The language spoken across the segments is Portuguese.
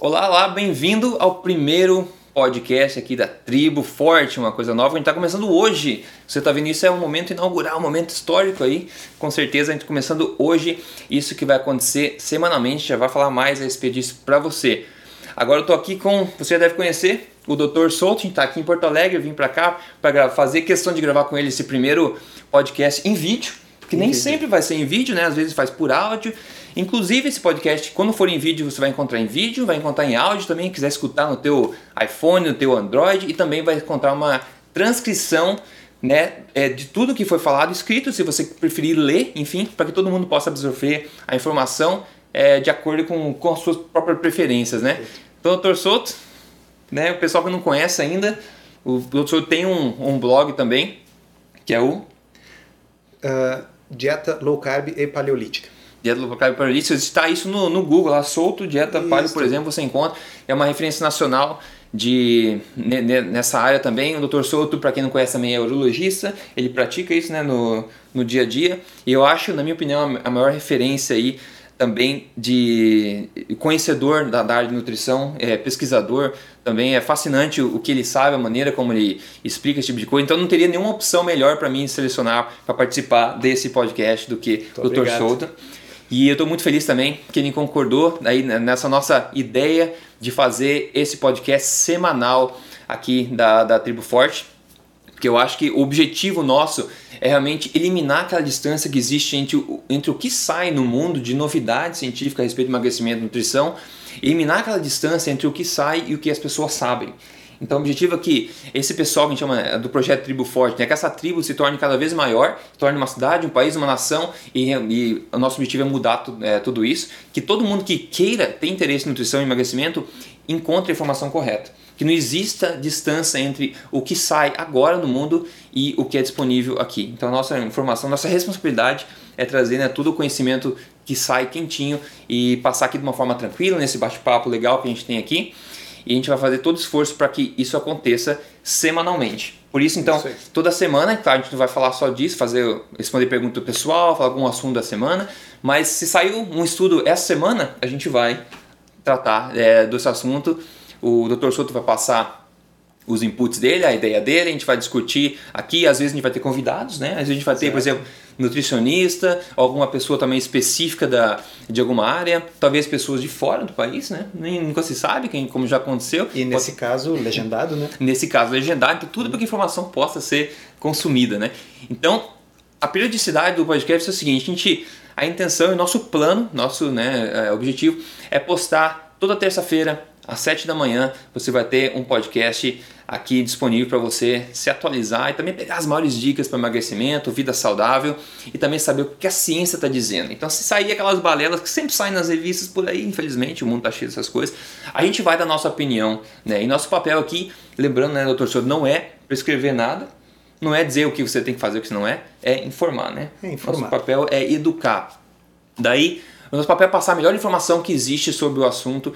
Olá, olá, bem-vindo ao primeiro podcast aqui da Tribo Forte, uma coisa nova. A gente está começando hoje. Você está vendo isso é um momento inaugural, um momento histórico aí. Com certeza a gente tá começando hoje. Isso que vai acontecer semanalmente, já vai falar mais a respeito disso para você. Agora eu tô aqui com, você já deve conhecer, o Dr. Soutin, está aqui em Porto Alegre, eu vim para cá para fazer questão de gravar com ele esse primeiro podcast em vídeo, porque nem sempre vai ser em vídeo, né? Às vezes faz por áudio. Inclusive esse podcast, quando for em vídeo, você vai encontrar em vídeo, vai encontrar em áudio também, quiser escutar no teu iPhone, no teu Android e também vai encontrar uma transcrição né, é, de tudo que foi falado escrito, se você preferir ler, enfim, para que todo mundo possa absorver a informação é, de acordo com, com as suas próprias preferências, né? Então, doutor Souto, né, o pessoal que não conhece ainda, o Souto tem um, um blog também, que é o... Uh, dieta low carb e paleolítica. Dieta e paleolítica, está isso no, no Google, lá, Souto Dieta isso. Paleo, por exemplo, você encontra, é uma referência nacional de nessa área também. O Dr. Souto, para quem não conhece, também é urologista. Ele pratica isso né, no, no dia a dia. E eu acho, na minha opinião, a maior referência aí também de conhecedor da, da área de nutrição, é pesquisador, também é fascinante o, o, que ele sabe, a maneira como ele explica esse tipo de coisa. Então não teria nenhuma opção melhor para mim selecionar para participar desse podcast do que o Dr. Souto. E eu estou muito feliz também que ele concordou aí nessa nossa ideia de fazer esse podcast semanal aqui da, da Tribo Forte, porque eu acho que o objetivo nosso é realmente eliminar aquela distância que existe entre o, entre o que sai no mundo de novidade científica a respeito de emagrecimento e nutrição, eliminar aquela distância entre o que sai e o que as pessoas sabem. Então o objetivo é que esse pessoal que a gente chama é, do projeto Tribo Forte, né, que essa tribo se torne cada vez maior, torne uma cidade, um país, uma nação, e, e o nosso objetivo é mudar tu, é, tudo isso, que todo mundo que queira ter interesse em nutrição e emagrecimento encontre a informação correta que não exista distância entre o que sai agora no mundo e o que é disponível aqui. Então, nossa informação, nossa responsabilidade é trazer né, todo o conhecimento que sai quentinho e passar aqui de uma forma tranquila, nesse bate-papo legal que a gente tem aqui. E a gente vai fazer todo o esforço para que isso aconteça semanalmente. Por isso, então, isso toda semana, claro, a gente não vai falar só disso, fazer, responder pergunta pessoal, falar algum assunto da semana, mas se saiu um estudo essa semana, a gente vai tratar é, desse assunto o Dr. Souto vai passar os inputs dele, a ideia dele, a gente vai discutir aqui, às vezes a gente vai ter convidados, né? Às vezes a gente vai ter, certo. por exemplo, nutricionista, alguma pessoa também específica da, de alguma área, talvez pessoas de fora do país, né? Nem, nunca se sabe, quem, como já aconteceu. E nesse Pode... caso, legendado, né? Nesse caso, legendado, então, tudo para que a informação possa ser consumida, né? Então, a periodicidade do podcast é o seguinte, a gente, a intenção e nosso plano, nosso né, é, objetivo é postar toda terça-feira às 7 da manhã você vai ter um podcast aqui disponível para você se atualizar e também pegar as maiores dicas para emagrecimento, vida saudável e também saber o que a ciência está dizendo. Então, se sair aquelas balelas que sempre saem nas revistas por aí, infelizmente, o mundo está cheio dessas coisas, a gente vai dar nossa opinião. Né? E nosso papel aqui, lembrando, né, doutor Souto, não é prescrever nada, não é dizer o que você tem que fazer, o que não é, é informar. Né? É informar. Nosso papel é educar. Daí, o nosso papel é passar a melhor informação que existe sobre o assunto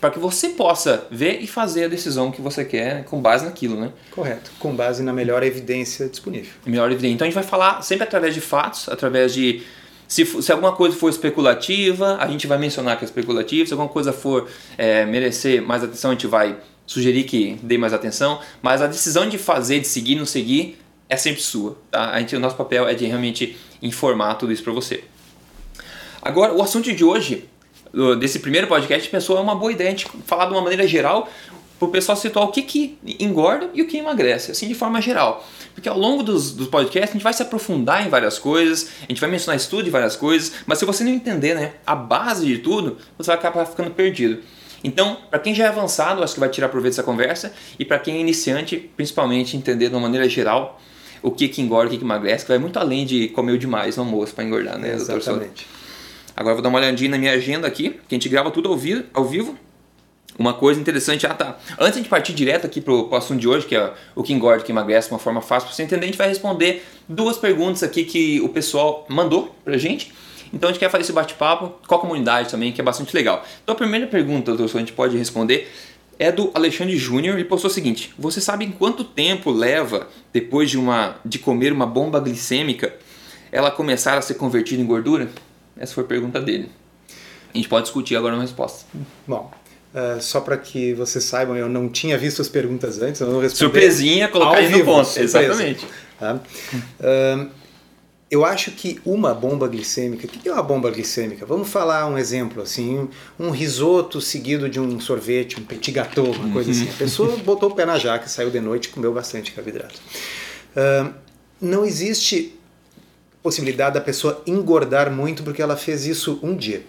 para que você possa ver e fazer a decisão que você quer com base naquilo, né? Correto, com base na melhor evidência disponível. Melhor evidência. Então a gente vai falar sempre através de fatos, através de se, se, alguma coisa for especulativa, a gente vai mencionar que é especulativa. Se alguma coisa for é, merecer mais atenção, a gente vai sugerir que dê mais atenção. Mas a decisão de fazer, de seguir, não seguir, é sempre sua. Tá? A gente, o nosso papel é de realmente informar tudo isso para você. Agora, o assunto de hoje, desse primeiro podcast, pensou é uma boa ideia a gente falar de uma maneira geral para o pessoal situar o que, que engorda e o que emagrece, assim de forma geral. Porque ao longo dos, dos podcasts a gente vai se aprofundar em várias coisas, a gente vai mencionar estudo de várias coisas, mas se você não entender né, a base de tudo, você vai acabar ficando perdido. Então, para quem já é avançado, acho que vai tirar proveito dessa conversa, e para quem é iniciante, principalmente entender de uma maneira geral o que, que engorda, o que, que emagrece, que vai muito além de comer demais no almoço para engordar, né, Exatamente. Agora vou dar uma olhadinha na minha agenda aqui, que a gente grava tudo ao, vi ao vivo. Uma coisa interessante, ah tá. Antes de partir direto aqui pro, pro assunto de hoje, que é o que engorda, que emagrece, uma forma fácil para você entender, a gente vai responder duas perguntas aqui que o pessoal mandou pra gente. Então a gente quer fazer esse bate-papo com a comunidade também, que é bastante legal. Então a primeira pergunta, doutor, a gente pode responder é do Alexandre Júnior. Ele postou o seguinte: Você sabe em quanto tempo leva depois de, uma, de comer uma bomba glicêmica ela começar a ser convertida em gordura? Essa foi a pergunta dele. A gente pode discutir agora uma resposta. Bom, Uh, só para que vocês saibam, eu não tinha visto as perguntas antes, eu não respondi. Surpresinha, colocar aí no ponto. Surpresa. Exatamente. Tá? Uh, eu acho que uma bomba glicêmica, o que é uma bomba glicêmica? Vamos falar um exemplo assim, um risoto seguido de um sorvete, um petit gâteau, uma coisa assim. A uhum. pessoa botou o pé na jaca, saiu de noite comeu bastante carboidrato. Uh, não existe possibilidade da pessoa engordar muito porque ela fez isso um dia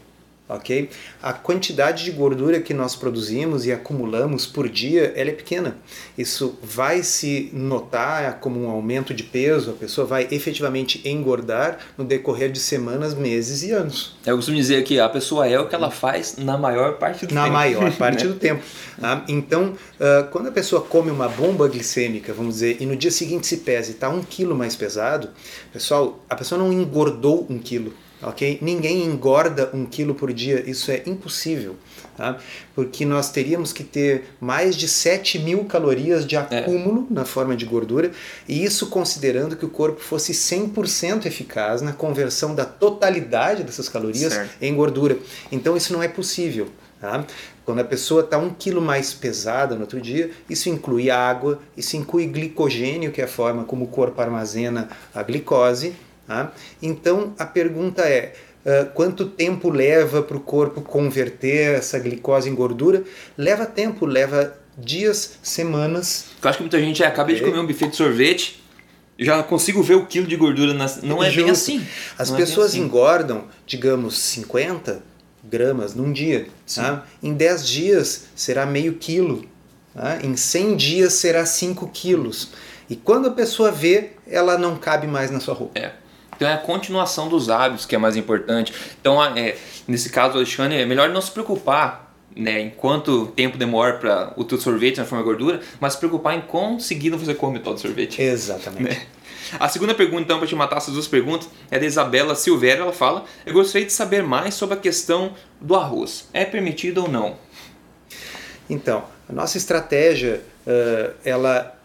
ok? A quantidade de gordura que nós produzimos e acumulamos por dia, ela é pequena. Isso vai se notar como um aumento de peso, a pessoa vai efetivamente engordar no decorrer de semanas, meses e anos. Eu costumo dizer que a pessoa é o que ela faz na maior parte do na tempo. Na maior parte né? do tempo. Tá? Então, uh, quando a pessoa come uma bomba glicêmica, vamos dizer, e no dia seguinte se pesa e está um quilo mais pesado, pessoal, a pessoa não engordou um quilo ok? Ninguém engorda um quilo por dia, isso é impossível, tá? porque nós teríamos que ter mais de 7 mil calorias de é. acúmulo é. na forma de gordura, e isso considerando que o corpo fosse 100% eficaz na conversão da totalidade dessas calorias certo. em gordura. Então isso não é possível. Tá? Quando a pessoa está um quilo mais pesada no outro dia, isso inclui água, isso inclui glicogênio, que é a forma como o corpo armazena a glicose, Tá? Então a pergunta é: uh, quanto tempo leva para o corpo converter essa glicose em gordura? Leva tempo, leva dias, semanas. Eu acho que muita gente acaba de comer um buffet de sorvete, já consigo ver o quilo de gordura. Não é Justo. bem assim. As Não pessoas é assim. engordam, digamos, 50 gramas num dia. Tá? Em 10 dias será meio quilo. Tá? Em 100 dias será 5 quilos. E quando a pessoa vê, ela não cabe mais na sua roupa. É. Então é a continuação dos hábitos que é mais importante. Então, é, nesse caso, Alexandre, é melhor não se preocupar né, em quanto tempo demora para o teu sorvete transformar em gordura, mas se preocupar em conseguir não fazer come todo sorvete. Exatamente. Né? A segunda pergunta, então, para te matar essas duas perguntas, é da Isabela Silveira. Ela fala: Eu gostaria de saber mais sobre a questão do arroz. É permitido ou não? Então, a nossa estratégia, uh, ela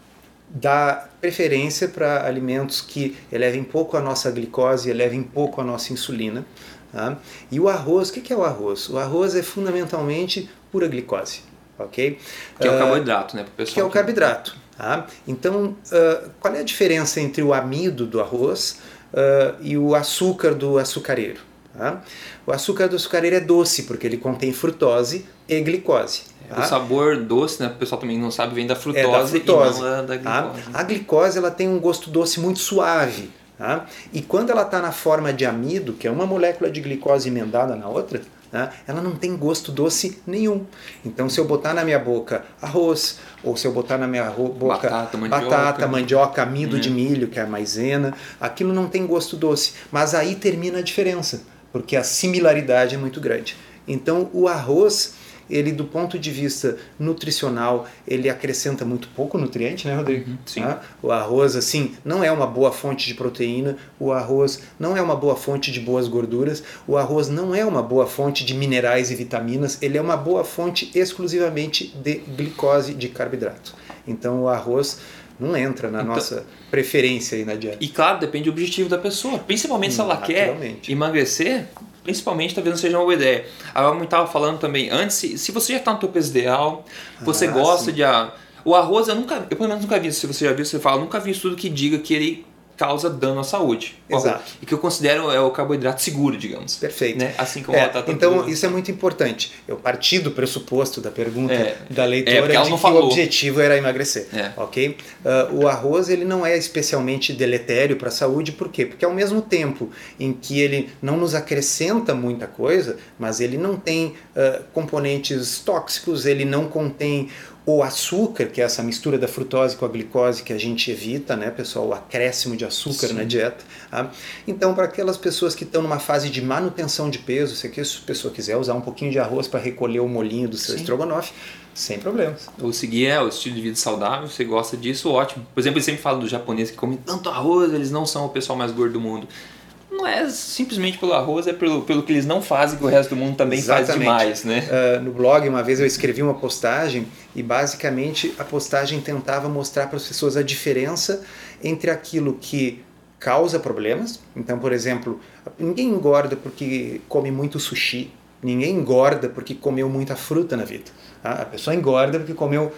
dá preferência para alimentos que elevem pouco a nossa glicose, elevem pouco a nossa insulina. Tá? E o arroz, o que é o arroz? O arroz é fundamentalmente pura glicose, ok? Que é o ah, carboidrato, né? Pessoal que é o carboidrato. Tá? Então, uh, qual é a diferença entre o amido do arroz uh, e o açúcar do açucareiro? Tá? O açúcar do açucareiro é doce porque ele contém frutose e glicose. Tá? O sabor doce, né? O pessoal também não sabe, vem da frutose, é da frutose. e não da, da tá? glicose. A glicose ela tem um gosto doce muito suave. Tá? E quando ela está na forma de amido, que é uma molécula de glicose emendada na outra, tá? ela não tem gosto doce nenhum. Então, se eu botar na minha boca arroz, ou se eu botar na minha boca batata, mandioca, batata, mandioca amido de uhum. milho, que é a maisena, aquilo não tem gosto doce. Mas aí termina a diferença, porque a similaridade é muito grande. Então, o arroz ele do ponto de vista nutricional, ele acrescenta muito pouco nutriente, né, Rodrigo? Uhum, sim. Ah, o arroz, assim, não é uma boa fonte de proteína, o arroz não é uma boa fonte de boas gorduras, o arroz não é uma boa fonte de minerais e vitaminas, ele é uma boa fonte exclusivamente de glicose, de carboidrato. Então o arroz não entra na então, nossa preferência aí na dieta. E claro, depende do objetivo da pessoa. Principalmente hum, se ela quer emagrecer, principalmente talvez não seja uma boa ideia. A Mami estava falando também antes, se, se você já está no teu peso ideal, você ah, gosta sim. de. A, o arroz eu nunca, eu pelo menos nunca vi, se você já viu, você fala, nunca vi estudo que diga que ele causa dano à saúde. Exato. E que eu considero é o carboidrato seguro, digamos. Perfeito. Né? Assim como é, a batata Então, isso é muito importante. Eu parti do pressuposto da pergunta é, da leitora é, de que falou. o objetivo era emagrecer. É. Ok? Uh, o arroz ele não é especialmente deletério para a saúde, por quê? Porque ao mesmo tempo em que ele não nos acrescenta muita coisa, mas ele não tem uh, componentes tóxicos, ele não contém o açúcar, que é essa mistura da frutose com a glicose que a gente evita, né, pessoal, o acréscimo de açúcar Sim. na dieta. Tá? Então, para aquelas pessoas que estão numa fase de manutenção de peso, se a pessoa quiser usar um pouquinho de arroz para recolher o molinho do seu Sim. estrogonofe, sem problemas. Ou seguir é o estilo de vida saudável, você gosta disso, ótimo. Por exemplo, eles sempre falam do japonês que comem tanto arroz, eles não são o pessoal mais gordo do mundo não é simplesmente pelo arroz, é pelo, pelo que eles não fazem que o resto do mundo também Exatamente. faz demais, né? Uh, no blog, uma vez eu escrevi uma postagem e basicamente a postagem tentava mostrar para as pessoas a diferença entre aquilo que causa problemas. Então, por exemplo, ninguém engorda porque come muito sushi, Ninguém engorda porque comeu muita fruta na vida. Tá? A pessoa engorda porque comeu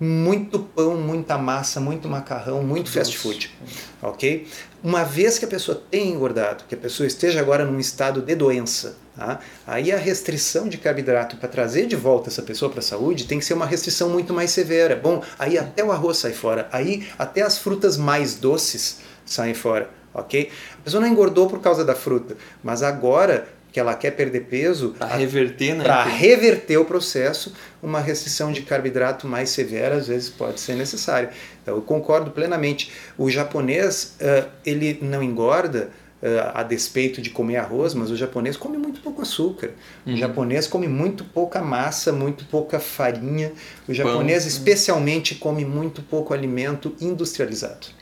muito pão, muita massa, muito macarrão, muito fast food, ok? Uma vez que a pessoa tenha engordado, que a pessoa esteja agora num estado de doença, tá? aí a restrição de carboidrato para trazer de volta essa pessoa para a saúde tem que ser uma restrição muito mais severa. Bom, aí até o arroz sai fora, aí até as frutas mais doces saem fora, ok? A pessoa não engordou por causa da fruta, mas agora que ela quer perder peso, para reverter, né? Para reverter o processo, uma restrição de carboidrato mais severa às vezes pode ser necessária. Então, eu concordo plenamente. O japonês, uh, ele não engorda uh, a despeito de comer arroz, mas o japonês come muito pouco açúcar. Uhum. O japonês come muito pouca massa, muito pouca farinha. O japonês, Pão. especialmente, come muito pouco alimento industrializado.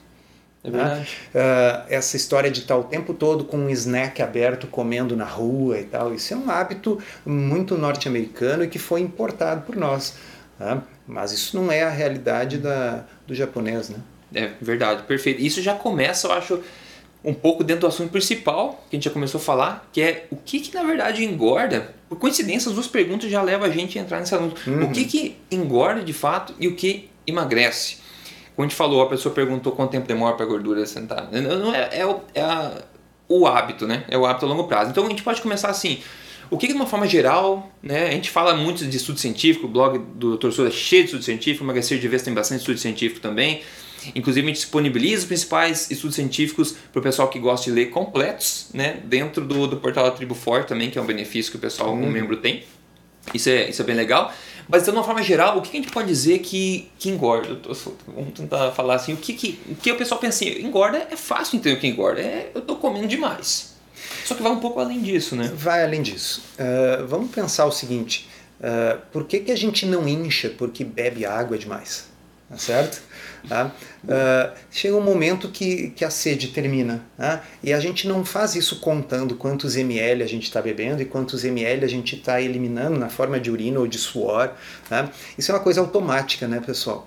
É verdade. Uh, essa história de estar o tempo todo com um snack aberto comendo na rua e tal, isso é um hábito muito norte-americano e que foi importado por nós. Tá? Mas isso não é a realidade da, do japonês, né? É verdade, perfeito. Isso já começa, eu acho, um pouco dentro do assunto principal que a gente já começou a falar, que é o que, que na verdade engorda. Por coincidência, as duas perguntas já levam a gente a entrar nesse assunto. Uhum. O que, que engorda de fato e o que emagrece? Como a gente falou, a pessoa perguntou quanto tempo demora para a gordura sentar. Não é, é, o, é a, o hábito, né? É o hábito a longo prazo. Então a gente pode começar assim. O que, de uma forma geral, né? A gente fala muito de estudo científico, o blog do Dr. Souza é cheio de estudo científico, o Emagrecer de Vez tem bastante estudo científico também. Inclusive, a gente disponibiliza os principais estudos científicos para o pessoal que gosta de ler completos, né? Dentro do, do portal da Tribo Forte também, que é um benefício que o pessoal, hum. um membro tem. Isso é, isso é bem legal. Mas então, de uma forma geral, o que a gente pode dizer que, que engorda? Vamos tentar falar assim, o que, que, o que o pessoal pensa assim, engorda é fácil entender o que engorda, é eu estou comendo demais. Só que vai um pouco além disso, né? Vai além disso. Uh, vamos pensar o seguinte, uh, por que, que a gente não incha porque bebe água demais? Tá certo? Tá? Uh, chega um momento que, que a sede termina tá? e a gente não faz isso contando quantos ml a gente está bebendo e quantos ml a gente está eliminando na forma de urina ou de suor. Tá? Isso é uma coisa automática, né, pessoal?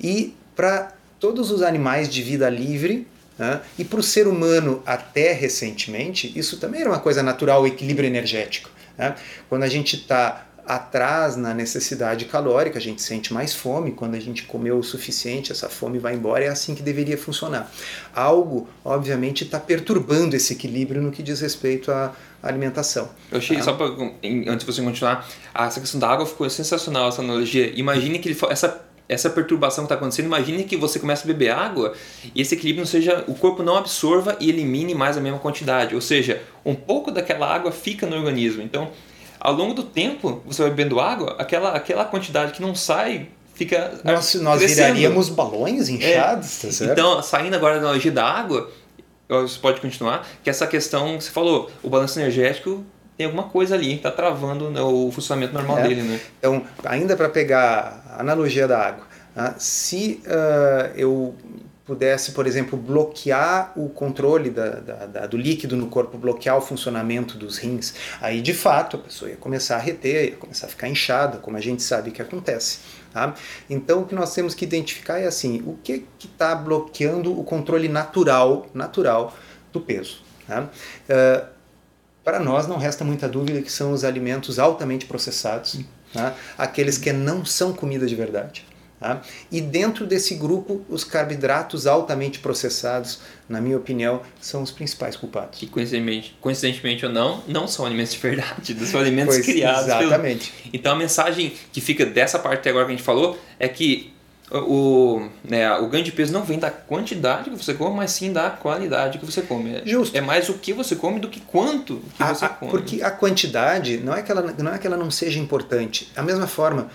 E para todos os animais de vida livre, tá? e para o ser humano até recentemente, isso também era uma coisa natural, o equilíbrio energético. Tá? Quando a gente está atrás na necessidade calórica, a gente sente mais fome, quando a gente comeu o suficiente, essa fome vai embora, é assim que deveria funcionar. Algo, obviamente, está perturbando esse equilíbrio no que diz respeito à alimentação. Eu achei, ah. só para antes de você continuar, essa questão da água ficou sensacional, essa analogia. Imagine que ele, essa essa perturbação que está acontecendo, imagine que você começa a beber água e esse equilíbrio não seja, o corpo não absorva e elimine mais a mesma quantidade, ou seja, um pouco daquela água fica no organismo. Então, ao longo do tempo, você vai bebendo água, aquela, aquela quantidade que não sai fica. Nós, nós viraríamos balões inchados, é. tá certo? Então, saindo agora da analogia da água, você pode continuar, que essa questão que você falou, o balanço energético tem alguma coisa ali, está travando né, o funcionamento normal é. dele. Né? Então, ainda para pegar a analogia da água, né, se uh, eu pudesse, por exemplo, bloquear o controle da, da, da, do líquido no corpo, bloquear o funcionamento dos rins, aí de fato a pessoa ia começar a reter, ia começar a ficar inchada, como a gente sabe que acontece. Tá? Então o que nós temos que identificar é assim, o que está bloqueando o controle natural, natural do peso. Tá? Uh, para nós não resta muita dúvida que são os alimentos altamente processados, tá? aqueles que não são comida de verdade. Tá? E dentro desse grupo, os carboidratos altamente processados, na minha opinião, são os principais culpados. Que coincidentemente, coincidentemente ou não, não são alimentos de verdade, são alimentos pois, criados. Exatamente. Pelo... Então a mensagem que fica dessa parte até agora que a gente falou é que o, né, o ganho de peso não vem da quantidade que você come, mas sim da qualidade que você come. É, Justo. É mais o que você come do que quanto que a, você come. Porque a quantidade não é, que ela, não é que ela não seja importante. Da mesma forma,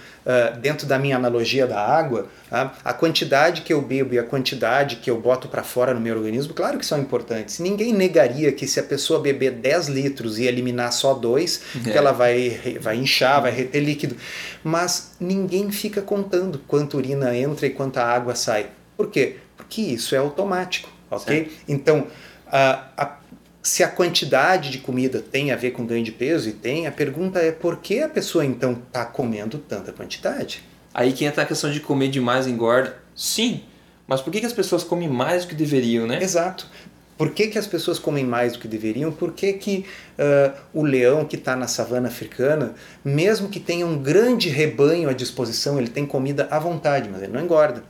dentro da minha analogia da água, uh, a quantidade que eu bebo e a quantidade que eu boto para fora no meu organismo, claro que são importantes. Ninguém negaria que se a pessoa beber 10 litros e eliminar só dois, é. que ela vai, vai inchar, vai reter líquido. Mas ninguém fica contando quanto urina entra e quanta água sai. Por quê? Porque isso é automático, ok? Certo. Então, a, a, se a quantidade de comida tem a ver com ganho de peso, e tem, a pergunta é por que a pessoa então está comendo tanta quantidade? Aí que entra a questão de comer demais engorda. Sim, mas por que, que as pessoas comem mais do que deveriam, né? Exato. Por que, que as pessoas comem mais do que deveriam? Por que, que uh, o leão que está na savana africana, mesmo que tenha um grande rebanho à disposição, ele tem comida à vontade, mas ele não engorda?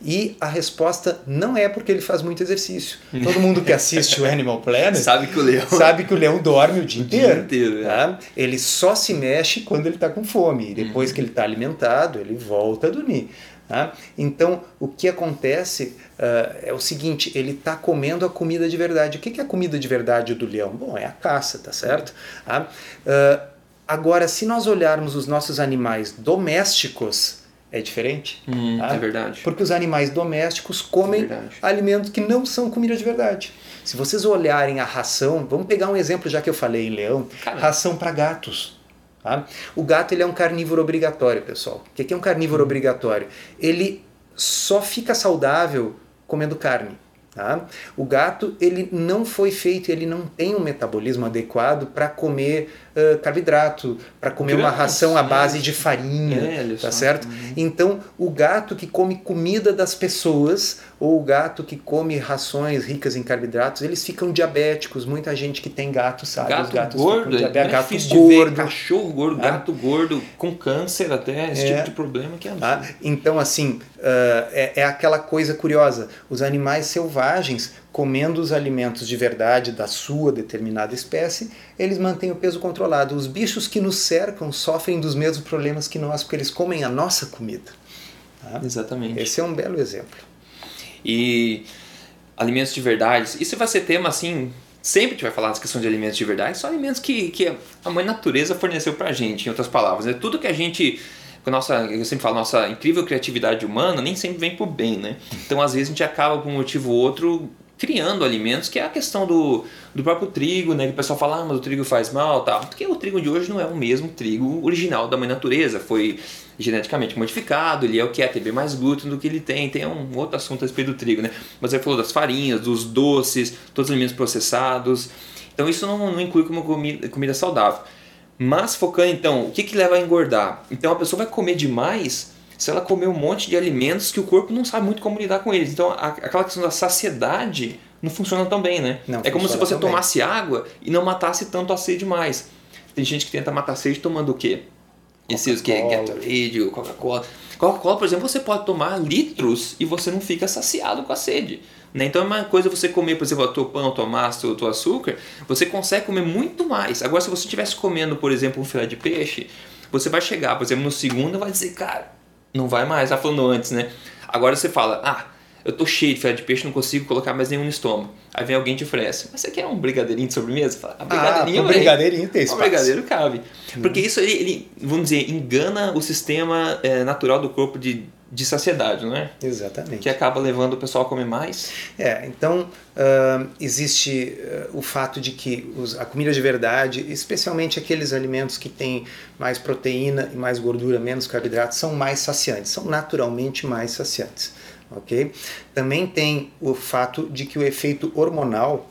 E a resposta não é porque ele faz muito exercício. Todo mundo que assiste o Animal Planet sabe que o leão sabe que o leão dorme o dia o inteiro. Dia inteiro tá? é. Ele só se mexe quando ele está com fome. E depois uhum. que ele está alimentado, ele volta a dormir. Tá? Então, o que acontece uh, é o seguinte: ele está comendo a comida de verdade. O que é a comida de verdade do leão? Bom, é a caça, tá certo? Uh, agora, se nós olharmos os nossos animais domésticos, é diferente. Hum, tá? É verdade. Porque os animais domésticos comem é alimentos que não são comida de verdade. Se vocês olharem a ração, vamos pegar um exemplo já que eu falei em leão, Caramba. ração para gatos. Tá? O gato ele é um carnívoro obrigatório, pessoal. O que é um carnívoro hum. obrigatório? Ele só fica saudável comendo carne. Tá? O gato ele não foi feito, ele não tem um metabolismo adequado para comer uh, carboidrato, para comer uma ração à base de farinha, é, tá certo? Uhum. Então o gato que come comida das pessoas ou o gato que come rações ricas em carboidratos, eles ficam diabéticos. Muita gente que tem gato sabe, gato os gatos gordo, ficam. É gato gordo, cachorro gordo, ah. gato gordo com câncer até esse é. tipo de problema que é ah, Então assim uh, é, é aquela coisa curiosa. Os animais selvagens comendo os alimentos de verdade da sua determinada espécie, eles mantêm o peso controlado. Os bichos que nos cercam sofrem dos mesmos problemas que nós, porque eles comem a nossa comida. Tá? Exatamente. Esse é um belo exemplo. E alimentos de verdade, isso vai ser tema assim. Sempre a gente vai falar das questões de alimentos de verdade, são alimentos que, que a mãe natureza forneceu pra gente, em outras palavras. Né? Tudo que a gente com a nossa, eu sempre falo, nossa incrível criatividade humana nem sempre vem por bem, né? Então, às vezes, a gente acaba por um motivo ou outro criando alimentos, que é a questão do, do próprio trigo, né? Que o pessoal fala, ah, mas o trigo faz mal, tal. Porque o trigo de hoje não é o mesmo trigo original da mãe natureza, foi geneticamente modificado, ele é o que é, tem mais glúten do que ele tem, tem um outro assunto a respeito do trigo, né? Mas ele falou das farinhas, dos doces, todos os alimentos processados. Então isso não, não inclui como comida, comida saudável. Mas focando então, o que, que leva a engordar? Então a pessoa vai comer demais se ela comer um monte de alimentos que o corpo não sabe muito como lidar com eles. Então, a, aquela questão da saciedade não funciona tão bem, né? Não é como se você tomasse bem. água e não matasse tanto a sede mais. Tem gente que tenta matar a sede tomando o quê? Esses que é Gatorade, Coca-Cola. Coca-Cola, por exemplo, você pode tomar litros e você não fica saciado com a sede. Né? Então é uma coisa você comer, por exemplo, o teu pão, tua massa, o teu açúcar, você consegue comer muito mais. Agora, se você estivesse comendo, por exemplo, um filé de peixe, você vai chegar, por exemplo, no segundo e vai dizer, cara, não vai mais. Tá falando antes, né? Agora você fala, ah, eu tô cheio de filé de peixe, não consigo colocar mais nenhum no estômago. Aí vem alguém e te oferece, mas você quer um brigadeirinho de sobremesa? Fala, ah, brigadeirinho, ah, um brigadeirinho tem espaço. Um brigadeiro cabe. Hum. Porque isso, ele, ele, vamos dizer, engana o sistema é, natural do corpo de, de saciedade, não é? Exatamente. Que acaba levando o pessoal a comer mais. É, então uh, existe uh, o fato de que os, a comida de verdade, especialmente aqueles alimentos que têm mais proteína e mais gordura, menos carboidratos, são mais saciantes, são naturalmente mais saciantes ok? Também tem o fato de que o efeito hormonal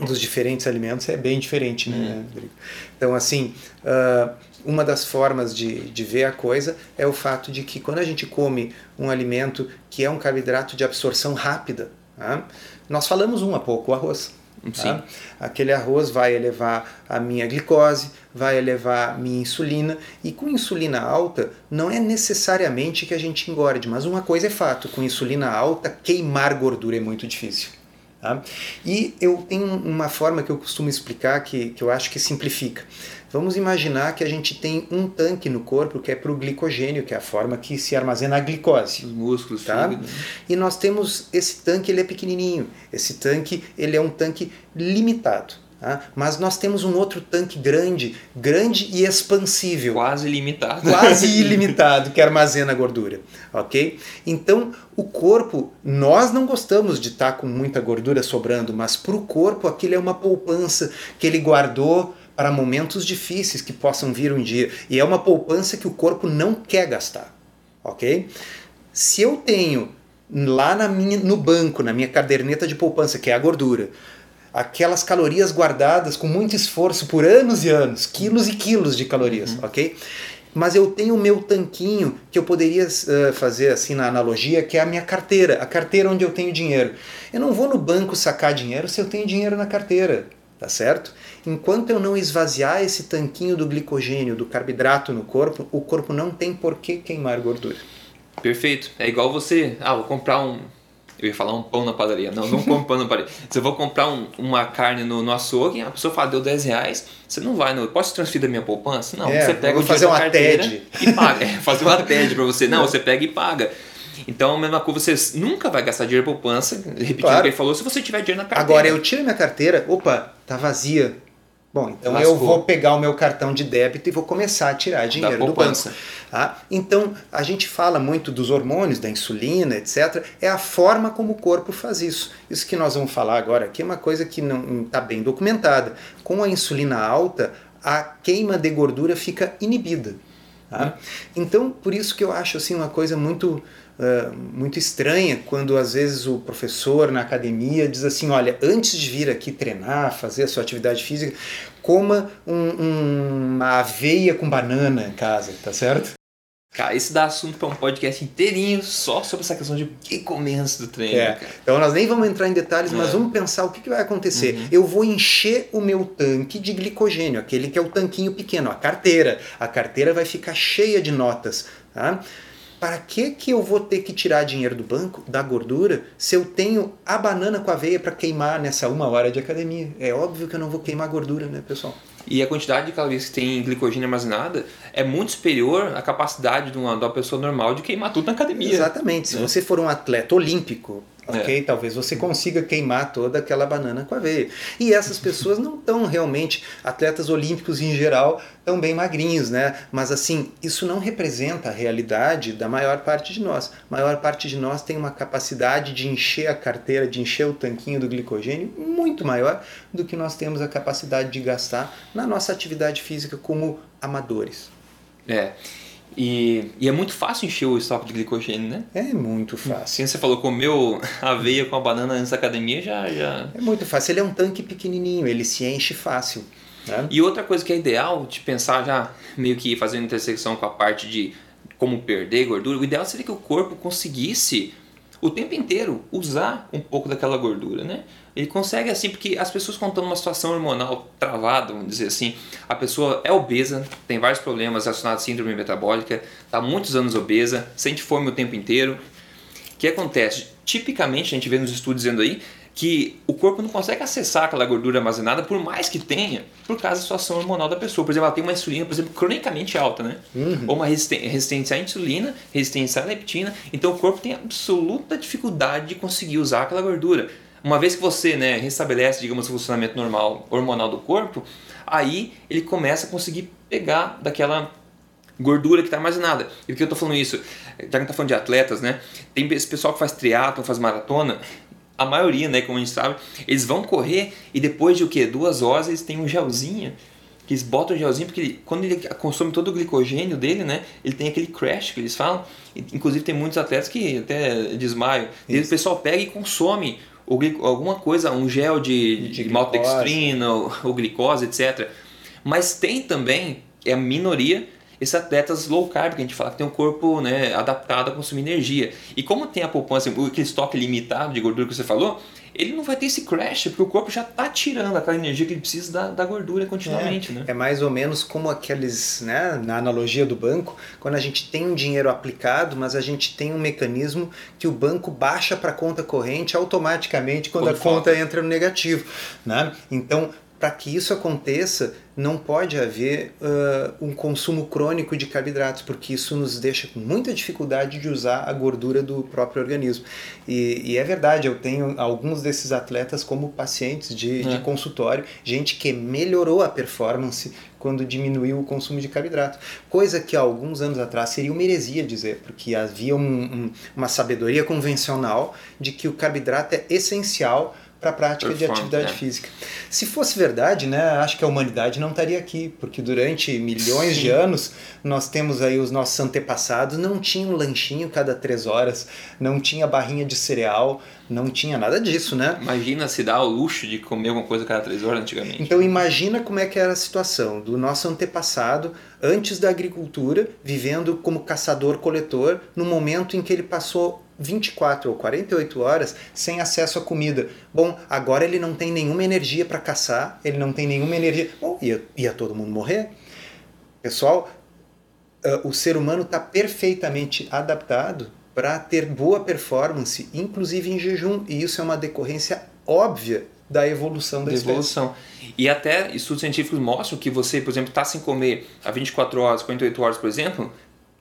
dos diferentes alimentos é bem diferente, né, hum. Rodrigo? Então, assim, uh, uma das formas de, de ver a coisa é o fato de que quando a gente come um alimento que é um carboidrato de absorção rápida, tá? nós falamos um a pouco, o arroz. Tá? Aquele arroz vai elevar a minha glicose, vai elevar a minha insulina, e com insulina alta não é necessariamente que a gente engorde, mas uma coisa é fato: com insulina alta, queimar gordura é muito difícil. Tá? E eu tenho uma forma que eu costumo explicar que, que eu acho que simplifica. Vamos imaginar que a gente tem um tanque no corpo que é para o glicogênio, que é a forma que se armazena a glicose. Os músculos, tá? Fígado. E nós temos esse tanque, ele é pequenininho. Esse tanque, ele é um tanque limitado. Tá? Mas nós temos um outro tanque grande, grande e expansível. Quase limitado. Quase ilimitado, que armazena gordura. Ok? Então, o corpo, nós não gostamos de estar com muita gordura sobrando, mas para o corpo aquilo é uma poupança que ele guardou para momentos difíceis que possam vir um dia. E é uma poupança que o corpo não quer gastar. Ok? Se eu tenho lá na minha, no banco, na minha caderneta de poupança, que é a gordura, aquelas calorias guardadas com muito esforço por anos e anos, quilos e quilos de calorias, uhum. ok? mas eu tenho o meu tanquinho que eu poderia uh, fazer assim na analogia, que é a minha carteira, a carteira onde eu tenho dinheiro. Eu não vou no banco sacar dinheiro se eu tenho dinheiro na carteira, tá certo? Enquanto eu não esvaziar esse tanquinho do glicogênio, do carboidrato no corpo, o corpo não tem por que queimar gordura. Perfeito. É igual você, ah, vou comprar um eu ia falar um pão na padaria. Não, não compro pão na padaria. Se eu vou comprar um, uma carne no, no açougue, a pessoa fala, deu 10 reais, você não vai, não. Posso transferir da minha poupança? Não, é, você pega o fazer uma TED. e paga. É, fazer uma TED para você. Não, você pega e paga. Então, a mesma coisa, você nunca vai gastar dinheiro poupança, repetindo claro. o que ele falou, se você tiver dinheiro na carteira. Agora, eu tiro minha carteira, opa, tá vazia. Bom, então Lascou. eu vou pegar o meu cartão de débito e vou começar a tirar dinheiro do banco. Tá? Então, a gente fala muito dos hormônios, da insulina, etc. É a forma como o corpo faz isso. Isso que nós vamos falar agora aqui é uma coisa que não está bem documentada. Com a insulina alta, a queima de gordura fica inibida. Tá? Então, por isso que eu acho assim uma coisa muito uh, muito estranha quando às vezes o professor na academia diz assim, olha, antes de vir aqui treinar, fazer a sua atividade física, coma um, um, uma aveia com banana em casa, tá certo? Cara, isso dá assunto para um podcast inteirinho só sobre essa questão de o que comer antes do treino. É. Então nós nem vamos entrar em detalhes, mas é. vamos pensar o que, que vai acontecer. Uhum. Eu vou encher o meu tanque de glicogênio, aquele que é o tanquinho pequeno, a carteira. A carteira vai ficar cheia de notas. Tá? Para que, que eu vou ter que tirar dinheiro do banco, da gordura, se eu tenho a banana com aveia para queimar nessa uma hora de academia? É óbvio que eu não vou queimar gordura, né, pessoal? E a quantidade de calorias que tem glicogênio armazenada é muito superior à capacidade de uma, de uma pessoa normal de queimar tudo na academia. Exatamente. Se né? você for um atleta olímpico, ok? É. Talvez você consiga queimar toda aquela banana com aveia. E essas pessoas não estão realmente, atletas olímpicos em geral, tão bem magrinhos, né? Mas assim, isso não representa a realidade da maior parte de nós. A maior parte de nós tem uma capacidade de encher a carteira, de encher o tanquinho do glicogênio muito maior do que nós temos a capacidade de gastar na nossa atividade física como amadores. É. E, e, é muito fácil encher o estoque de glicogênio, né? É muito fácil. Sim, você falou, comeu aveia com a banana antes da academia, já, já... É muito fácil. Ele é um tanque pequenininho, ele se enche fácil. Né? E outra coisa que é ideal de pensar já, meio que fazendo intersecção com a parte de como perder gordura, o ideal seria que o corpo conseguisse o tempo inteiro usar um pouco daquela gordura, né? Ele consegue assim, porque as pessoas contando uma situação hormonal travada, vamos dizer assim, a pessoa é obesa, tem vários problemas relacionados à síndrome metabólica, está muitos anos obesa, sente fome o tempo inteiro. O que acontece? Tipicamente, a gente vê nos estudos dizendo aí que o corpo não consegue acessar aquela gordura armazenada por mais que tenha, por causa da situação hormonal da pessoa. Por exemplo, ela tem uma insulina, por exemplo, cronicamente alta, né? Uhum. Ou uma resistência à insulina, resistência à leptina. Então o corpo tem absoluta dificuldade de conseguir usar aquela gordura. Uma vez que você né, restabelece, digamos, o funcionamento normal hormonal do corpo, aí ele começa a conseguir pegar daquela gordura que está armazenada. E por que eu estou falando isso? Já que está falando de atletas, né? Tem esse pessoal que faz triatlo, faz maratona, a maioria, né, como a gente sabe, eles vão correr e depois de o quê? Duas horas eles têm um gelzinho que eles botam o gelzinho porque ele, quando ele consome todo o glicogênio dele, né, ele tem aquele crash que eles falam. Inclusive tem muitos atletas que até desmaiam. E o pessoal pega e consome alguma coisa, um gel de, de, de maltodextrina ou, ou glicose, etc. Mas tem também, é a minoria, esses atletas low carb, que a gente fala que tem um corpo né, adaptado a consumir energia. E como tem a poupança, aquele estoque limitado de gordura que você falou, ele não vai ter esse crash, porque o corpo já está tirando aquela energia que ele precisa da, da gordura continuamente. É, né? é mais ou menos como aqueles, né, na analogia do banco, quando a gente tem um dinheiro aplicado, mas a gente tem um mecanismo que o banco baixa para a conta corrente automaticamente quando, quando a conta entra no negativo. Né? Então, para que isso aconteça, não pode haver uh, um consumo crônico de carboidratos, porque isso nos deixa com muita dificuldade de usar a gordura do próprio organismo. E, e é verdade, eu tenho alguns desses atletas como pacientes de, é. de consultório, gente que melhorou a performance quando diminuiu o consumo de carboidrato. Coisa que há alguns anos atrás seria uma heresia dizer, porque havia um, um, uma sabedoria convencional de que o carboidrato é essencial para a prática de atividade é. física. Se fosse verdade, né, acho que a humanidade não estaria aqui, porque durante milhões Sim. de anos nós temos aí os nossos antepassados não tinham lanchinho cada três horas, não tinha barrinha de cereal, não tinha nada disso, né? Imagina se dá o luxo de comer alguma coisa cada três horas antigamente. Então imagina como é que era a situação do nosso antepassado antes da agricultura, vivendo como caçador-coletor, no momento em que ele passou 24 ou 48 horas sem acesso à comida. Bom, agora ele não tem nenhuma energia para caçar, ele não tem nenhuma energia. Bom, ia, ia todo mundo morrer. Pessoal, uh, o ser humano está perfeitamente adaptado para ter boa performance, inclusive em jejum, e isso é uma decorrência óbvia da evolução da, da evolução. E até estudos científicos mostram que você, por exemplo, está sem comer há 24 horas, 48 horas, por exemplo,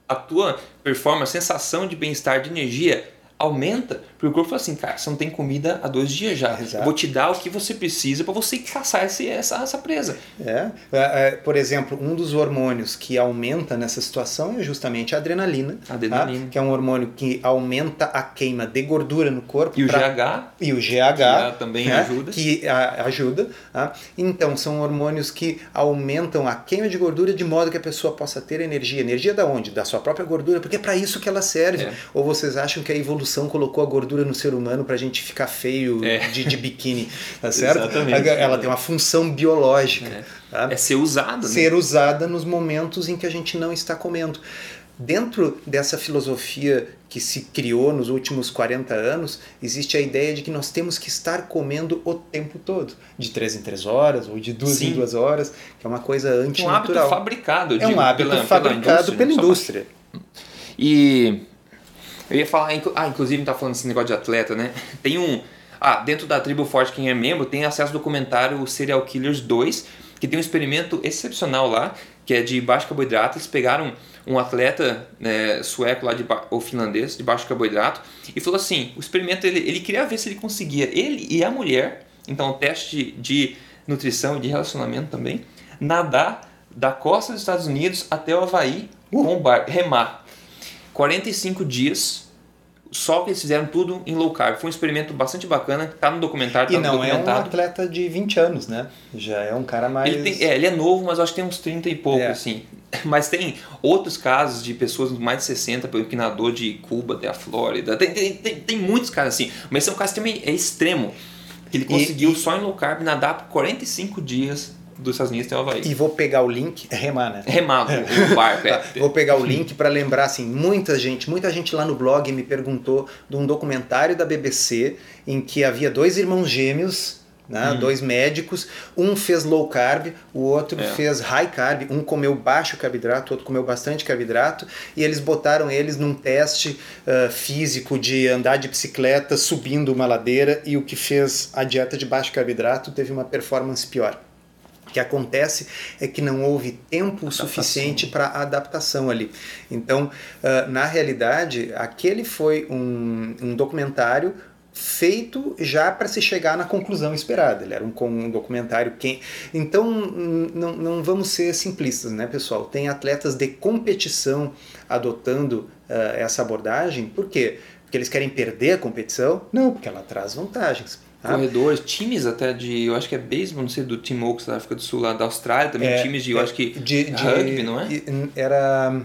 a tua performance, a sensação de bem-estar, de energia aumenta, porque o corpo fala assim, cara, você não tem comida há dois dias já. Exato. vou te dar o que você precisa para você caçar esse, essa, essa presa. É. é. Por exemplo, um dos hormônios que aumenta nessa situação é justamente a adrenalina. A adrenalina. Tá? Que é um hormônio que aumenta a queima de gordura no corpo. E o GH. E o GH. Que também né? ajuda. Que a, ajuda. Tá? Então, são hormônios que aumentam a queima de gordura de modo que a pessoa possa ter energia. Energia da onde? Da sua própria gordura, porque é para isso que ela serve. É. Ou vocês acham que a evolução colocou a gordura no ser humano para a gente ficar feio é. de, de biquíni, tá certo? Exatamente. Ela tem uma função biológica. É, tá? é ser usada. Né? Ser usada nos momentos em que a gente não está comendo. Dentro dessa filosofia que se criou nos últimos 40 anos, existe a ideia de que nós temos que estar comendo o tempo todo, de 3 em 3 horas ou de 2 Sim. em 2 horas, que é uma coisa antinatural. Um hábito fabricado, É um hábito pela, fabricado pela indústria. Pela indústria. E eu ia falar, ah, inclusive tá falando desse negócio de atleta, né? Tem um. Ah, dentro da tribo Forte, quem é membro, tem acesso ao documentário Serial Killers 2, que tem um experimento excepcional lá, que é de baixo carboidrato. Eles pegaram um atleta né, sueco lá, de ou finlandês, de baixo carboidrato, e falou assim: o experimento ele, ele queria ver se ele conseguia, ele e a mulher, então o teste de nutrição e de relacionamento também, nadar da costa dos Estados Unidos até o Havaí uh. com bar, remar. 45 dias, só que eles fizeram tudo em low carb. Foi um experimento bastante bacana, tá no documentário, tá e não é um atleta de 20 anos, né? Já é um cara mais... Ele, tem, é, ele é novo, mas acho que tem uns 30 e pouco, é. assim. Mas tem outros casos de pessoas mais de 60, que nadou de Cuba até a Flórida. Tem, tem, tem, tem muitos casos assim. Mas esse é um caso também é extremo. Ele conseguiu e, só em low carb nadar por 45 dias dos Estados Unidos tem o Havaí. E vou pegar o link, é remar, né? Remar, o barco, é. vou pegar o link para lembrar, assim, muita gente, muita gente lá no blog me perguntou de um documentário da BBC em que havia dois irmãos gêmeos né? Hum. Dois médicos, um fez low carb, o outro é. fez high carb, um comeu baixo carboidrato, o outro comeu bastante carboidrato, e eles botaram eles num teste uh, físico de andar de bicicleta subindo uma ladeira, e o que fez a dieta de baixo carboidrato teve uma performance pior que acontece é que não houve tempo adaptação. suficiente para adaptação ali. Então, uh, na realidade, aquele foi um, um documentário feito já para se chegar na conclusão esperada. Ele era um, um documentário quem. Então não, não vamos ser simplistas, né, pessoal? Tem atletas de competição adotando uh, essa abordagem. Por quê? Porque eles querem perder a competição? Não, porque ela traz vantagens. Tá? Corredores, times até de, eu acho que é beisebol, não sei, do Tim Oaks da África do Sul, lá da Austrália, também é, times de, eu é, acho que de, de rugby, não é? Era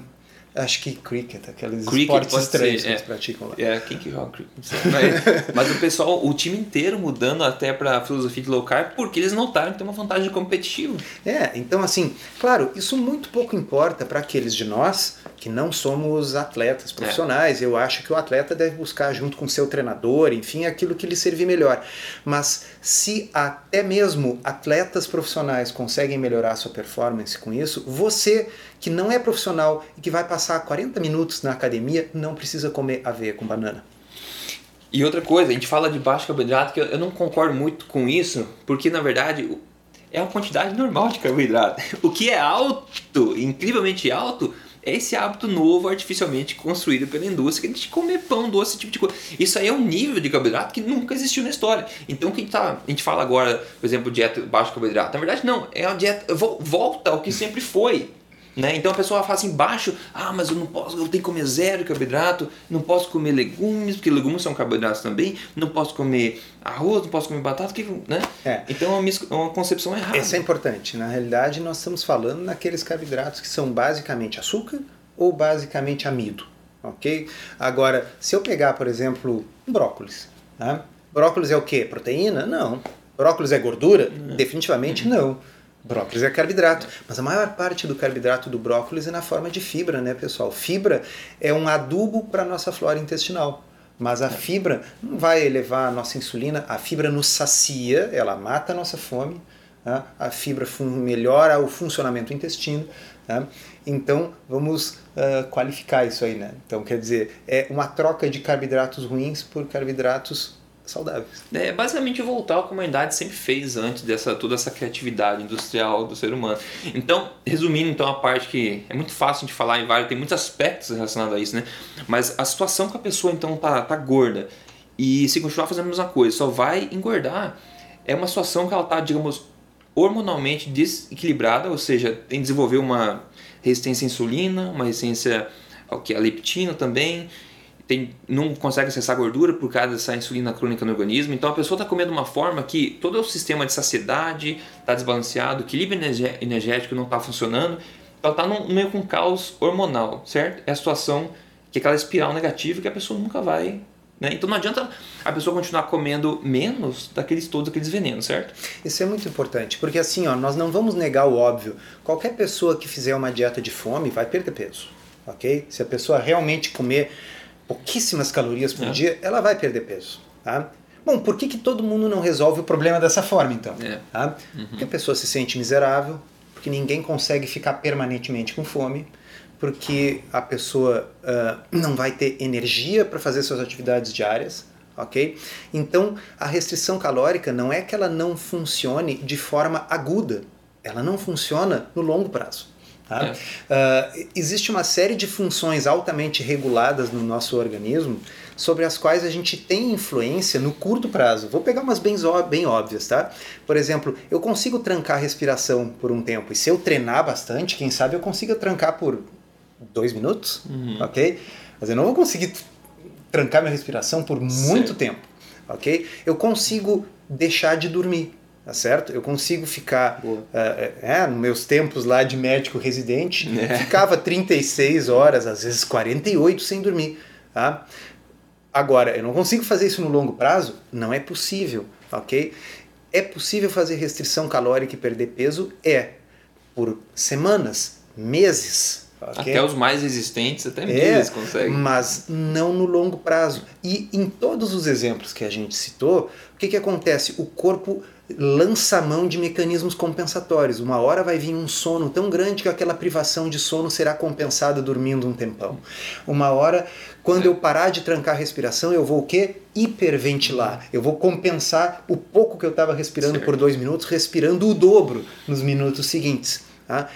Acho que cricket, aqueles cricket esportes estranhos ser, que é. eles praticam lá. É, quem que joga cricket? Mas, mas, o pessoal, o time inteiro mudando até para a filosofia de low carb, porque eles notaram que tem uma vantagem competitiva. É, então assim, claro, isso muito pouco importa para aqueles de nós que não somos atletas profissionais. É. Eu acho que o atleta deve buscar junto com seu treinador, enfim, aquilo que lhe servir melhor. Mas se até mesmo atletas profissionais conseguem melhorar sua performance com isso, você que não é profissional e que vai passar 40 minutos na academia não precisa comer aveia com banana. E outra coisa, a gente fala de baixo carboidrato, que eu não concordo muito com isso, porque na verdade é uma quantidade normal de carboidrato. O que é alto, incrivelmente alto, é esse hábito novo artificialmente construído pela indústria que a gente comer pão doce, esse tipo de coisa. Isso aí é um nível de carboidrato que nunca existiu na história. Então o que a gente, tá, a gente fala agora, por exemplo, dieta baixo carboidrato, na verdade não, é uma dieta volta ao que sempre foi. Né? Então a pessoa fala assim, baixo, ah, mas eu não posso, eu tenho que comer zero carboidrato, não posso comer legumes, porque legumes são carboidratos também, não posso comer arroz, não posso comer batata, que, né? É. Então é uma, mis- uma concepção errada. Isso é importante. Na realidade, nós estamos falando naqueles carboidratos que são basicamente açúcar ou basicamente amido, ok? Agora, se eu pegar, por exemplo, um brócolis, né? brócolis é o quê? Proteína? Não. Brócolis é gordura? Definitivamente não. Brócolis é carboidrato, mas a maior parte do carboidrato do brócolis é na forma de fibra, né, pessoal? Fibra é um adubo para a nossa flora intestinal. Mas a fibra não vai elevar a nossa insulina, a fibra nos sacia, ela mata a nossa fome, né? a fibra melhora o funcionamento do intestino. né? Então vamos ah, qualificar isso aí, né? Então quer dizer, é uma troca de carboidratos ruins por carboidratos saudáveis. É basicamente voltar ao que a humanidade sempre fez antes dessa toda essa criatividade industrial do ser humano. Então, resumindo então a parte que é muito fácil de falar em vários, tem muitos aspectos relacionados a isso, né? Mas a situação que a pessoa então tá, tá gorda e se continuar fazendo a mesma coisa, só vai engordar, é uma situação que ela tá, digamos, hormonalmente desequilibrada, ou seja, tem que desenvolver uma resistência à insulina, uma resistência ao que a leptina também, tem, não consegue acessar gordura por causa dessa insulina crônica no organismo. Então a pessoa está comendo de uma forma que todo o sistema de saciedade está desbalanceado, o equilíbrio energé- energético não está funcionando. Ela está meio com um caos hormonal, certo? É a situação que é aquela espiral negativa que a pessoa nunca vai. Né? Então não adianta a pessoa continuar comendo menos daqueles todos aqueles venenos, certo? Isso é muito importante, porque assim, ó, nós não vamos negar o óbvio. Qualquer pessoa que fizer uma dieta de fome vai perder peso, ok? Se a pessoa realmente comer pouquíssimas calorias por É. dia, ela vai perder peso, tá? Bom, por que, que todo mundo não resolve o problema dessa forma, então? É. Tá? Porque a pessoa se sente miserável, porque ninguém consegue ficar permanentemente com fome, porque a pessoa ah, não vai ter energia para fazer suas atividades diárias, ok? Então, a restrição calórica não é que ela não funcione de forma aguda, ela não funciona no longo prazo. Tá? É. Ah, existe uma série de funções altamente reguladas no nosso organismo sobre as quais a gente tem influência no curto prazo. Vou pegar umas bem, bem óbvias, tá? Por exemplo, eu consigo trancar a respiração por um tempo, e se eu treinar bastante, quem sabe eu consiga trancar por dois minutos, ok? Mas eu não vou conseguir trancar minha respiração por muito Certo. tempo, ok? Eu consigo deixar de dormir, tá certo? Eu consigo ficar, Boa. é, é, nos meus tempos lá de médico residente, É. ficava 36 horas, às vezes 48 sem dormir, tá? Agora, eu não consigo fazer isso no longo prazo? Não é possível, ok? É possível fazer restrição calórica e perder peso? É. Por semanas, meses, ok? Até os mais resistentes, até É, meses conseguem. mas não no longo prazo. E em todos os exemplos que a gente citou, o que, que acontece? O corpo lança a mão de mecanismos compensatórios. Uma hora vai vir um sono tão grande que aquela privação de sono será compensada dormindo um tempão. Uma hora, quando eu parar de trancar a respiração, eu vou o quê? Hiperventilar. Eu vou compensar o pouco que eu estava respirando Certo. por dois minutos, respirando o dobro nos minutos seguintes. Tá?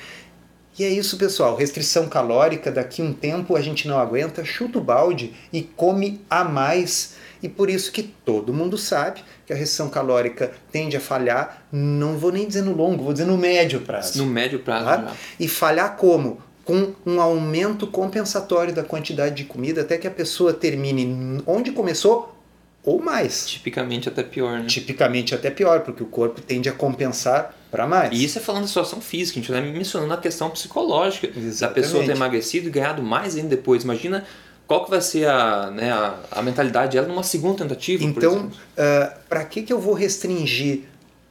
E é isso, pessoal. Restrição calórica, daqui um tempo a gente não aguenta, chuta o balde e come a mais. E por isso que todo mundo sabe que a restrição calórica tende a falhar, não vou nem dizer no longo, vou dizer no médio prazo. No médio prazo tá? E falhar como? Com um aumento compensatório da quantidade de comida até que a pessoa termine onde começou ou mais. Tipicamente até pior, né? Tipicamente até pior, porque o corpo tende a compensar para mais. E isso é falando da situação física, a gente está mencionando a questão psicológica da Exatamente. pessoa ter emagrecido e ganhado mais ainda depois. Imagina qual que vai ser a, né, a, a mentalidade dela numa segunda tentativa, Então, exemplo. para que, que eu vou restringir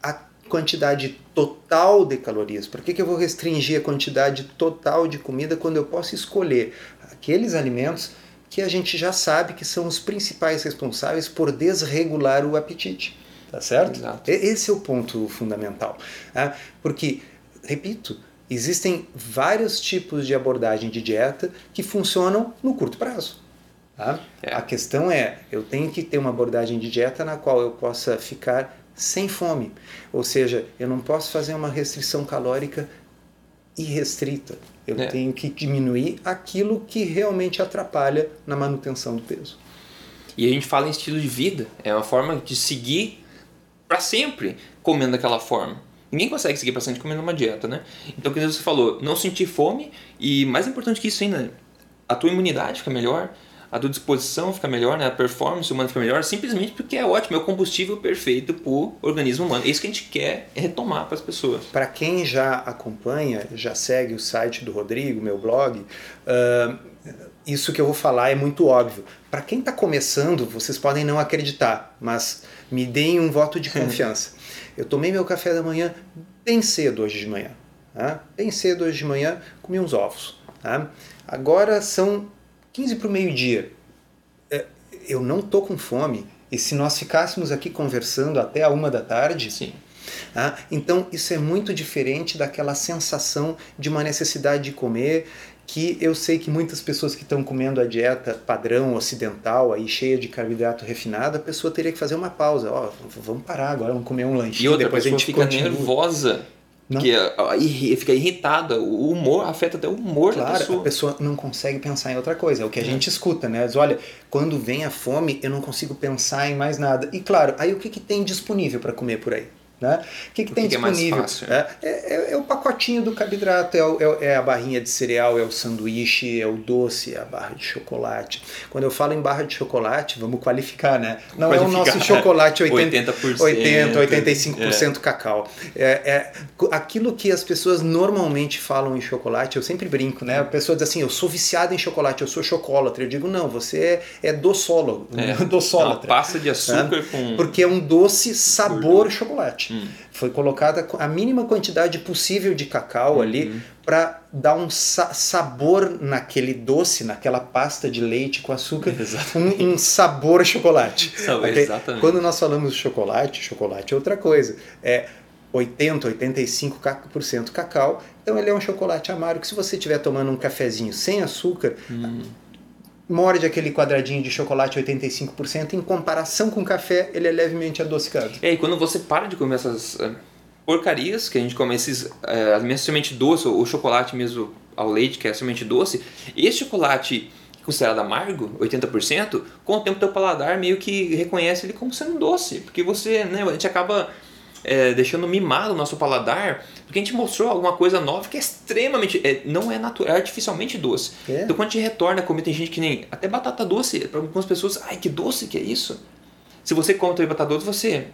a quantidade total de calorias? Para que, que eu vou restringir a quantidade total de comida quando eu posso escolher aqueles alimentos que a gente já sabe que são os principais responsáveis por desregular o apetite? Tá certo? Exato. Esse é o ponto fundamental. tá? Porque, repito, existem vários tipos de abordagem de dieta que funcionam no curto prazo. tá? É. A questão é, eu tenho que ter uma abordagem de dieta na qual eu possa ficar sem fome. Ou seja, eu não posso fazer uma restrição calórica irrestrita. Eu É. tenho que diminuir aquilo que realmente atrapalha na manutenção do peso. E a gente fala em estilo de vida, é uma forma de seguir para sempre comendo daquela forma. Ninguém consegue seguir bastante comendo uma dieta, né? Então, como você falou, não sentir fome e, mais importante que isso ainda, a tua imunidade fica melhor, a tua disposição fica melhor, né? a performance humana fica melhor, simplesmente porque é ótimo, é o combustível perfeito para o organismo humano. É isso que a gente quer retomar para as pessoas. Para quem já acompanha, já segue o site do Rodrigo, meu blog, uh, isso que eu vou falar é muito óbvio. Para quem está começando, vocês podem não acreditar, mas me deem um voto de confiança. Eu tomei meu café da manhã bem cedo hoje de manhã. Tá? Bem cedo hoje de manhã, comi uns ovos. Tá? Agora são 15 para o meio-dia. É, eu não tô com fome. E se nós ficássemos aqui conversando até a uma da tarde, Sim. Ah, então isso é muito diferente daquela sensação de uma necessidade de comer que eu sei que muitas pessoas que estão comendo a dieta padrão ocidental aí cheia de carboidrato refinado, a pessoa teria que fazer uma pausa. Ó, oh, vamos parar agora, vamos comer um lanchinho, e outra, depois a, gente fica continua. nervosa não. Que fica irritada, o humor afeta até o humor claro, da pessoa. a pessoa não consegue pensar em outra coisa, é o que a é. gente escuta, né? Diz, olha, quando vem a fome, eu não consigo pensar em mais nada. E claro, aí o que, que tem disponível para comer por aí? Né? O que, que tem que disponível? É, é, é, é, o pacotinho do carboidrato, é, o, é, a barrinha de cereal, é o sanduíche, é o doce, é a barra de chocolate. Quando eu falo em barra de chocolate, vamos qualificar, né? Não qualificar. é o nosso chocolate 80, 80%, 80 85% cacau. É, aquilo que as pessoas normalmente falam em chocolate, eu sempre brinco, né? A pessoa diz assim, eu sou viciado em chocolate, eu sou chocolate. Eu digo, não, você é, é doçólogo, é, doçólatra. passa de açúcar com... Porque é um doce sabor chocolate. Hum. Foi colocada a mínima quantidade possível de cacau uhum. ali para dar um sa sabor naquele doce, naquela pasta de leite com açúcar, um, um, sabor chocolate. okay? Exatamente. Quando nós falamos de chocolate, chocolate é outra coisa. É 80, 85% cacau. Então ele é um chocolate amargo que se você estiver tomando um cafezinho sem açúcar, hum morde aquele quadradinho de chocolate 85%, em comparação com o café, ele é levemente adocicado. É, e quando você para de comer essas uh, porcarias, que a gente come esses, a semente doce, ou chocolate mesmo ao leite, que é a semente doce, esse chocolate considerado amargo, 80%, com o tempo teu paladar meio que reconhece ele como sendo doce, porque você, né, a gente acaba é, deixando mimado o nosso paladar, porque a gente mostrou alguma coisa nova que é extremamente. É, não é natural, é artificialmente doce. É. Então quando a gente retorna a comer, tem gente que nem. Até batata doce, para algumas pessoas, ai que doce que é isso. Se você come também batata doce, você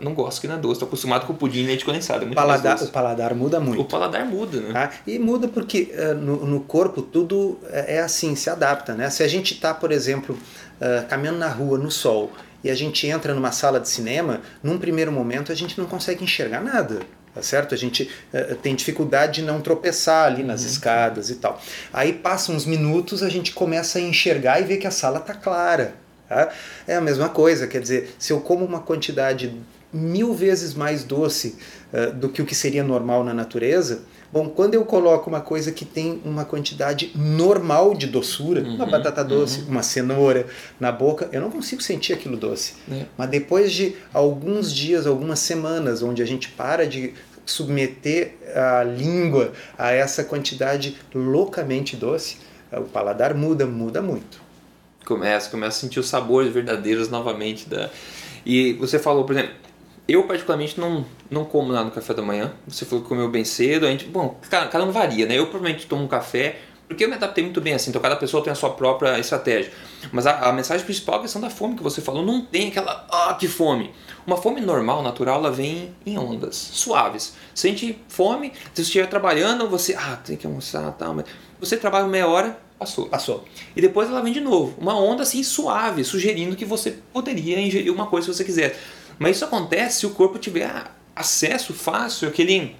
não gosta que não é doce, estou acostumado com pudim e leite condensado. É muito paladar, o paladar muda muito. O paladar muda, né? Ah, e muda porque uh, no, no, corpo tudo é, é assim, se adapta, né? Se a gente está, por exemplo, uh, caminhando na rua, no sol, e a gente entra numa sala de cinema, num primeiro momento a gente não consegue enxergar nada. Tá certo? A gente uh, tem dificuldade de não tropeçar ali nas uhum. escadas e tal. Aí passam uns minutos, a gente começa a enxergar e ver que a sala está clara. Tá? É a mesma coisa, quer dizer, se eu como uma quantidade mil vezes mais doce uh, do que o que seria normal na natureza, Bom, quando eu coloco uma coisa que tem uma quantidade normal de doçura, uhum, uma batata doce, uhum. uma cenoura na boca, eu não consigo sentir aquilo doce. É. Mas depois de alguns dias, algumas semanas, onde a gente para de submeter a língua a essa quantidade loucamente doce, o paladar muda, muda muito. Começa, começa a sentir os sabores verdadeiros novamente da. E você falou, por exemplo, eu, particularmente, não, não como nada no café da manhã. Você falou que comeu bem cedo. A gente, bom, cada, cada um varia, né? Eu provavelmente tomo um café, porque eu me adaptei muito bem assim. Então, cada pessoa tem a sua própria estratégia. Mas a, a mensagem principal é a questão da fome que você falou. Não tem aquela, ah, que fome. Uma fome normal, natural, ela vem em ondas, suaves. Sente fome, se você estiver trabalhando, você, ah, tem que almoçar, tal. Mas você trabalha meia hora, passou. Passou. E depois ela vem de novo. Uma onda assim suave, sugerindo que você poderia ingerir uma coisa se você quiser. Mas isso acontece se o corpo tiver acesso fácil àquele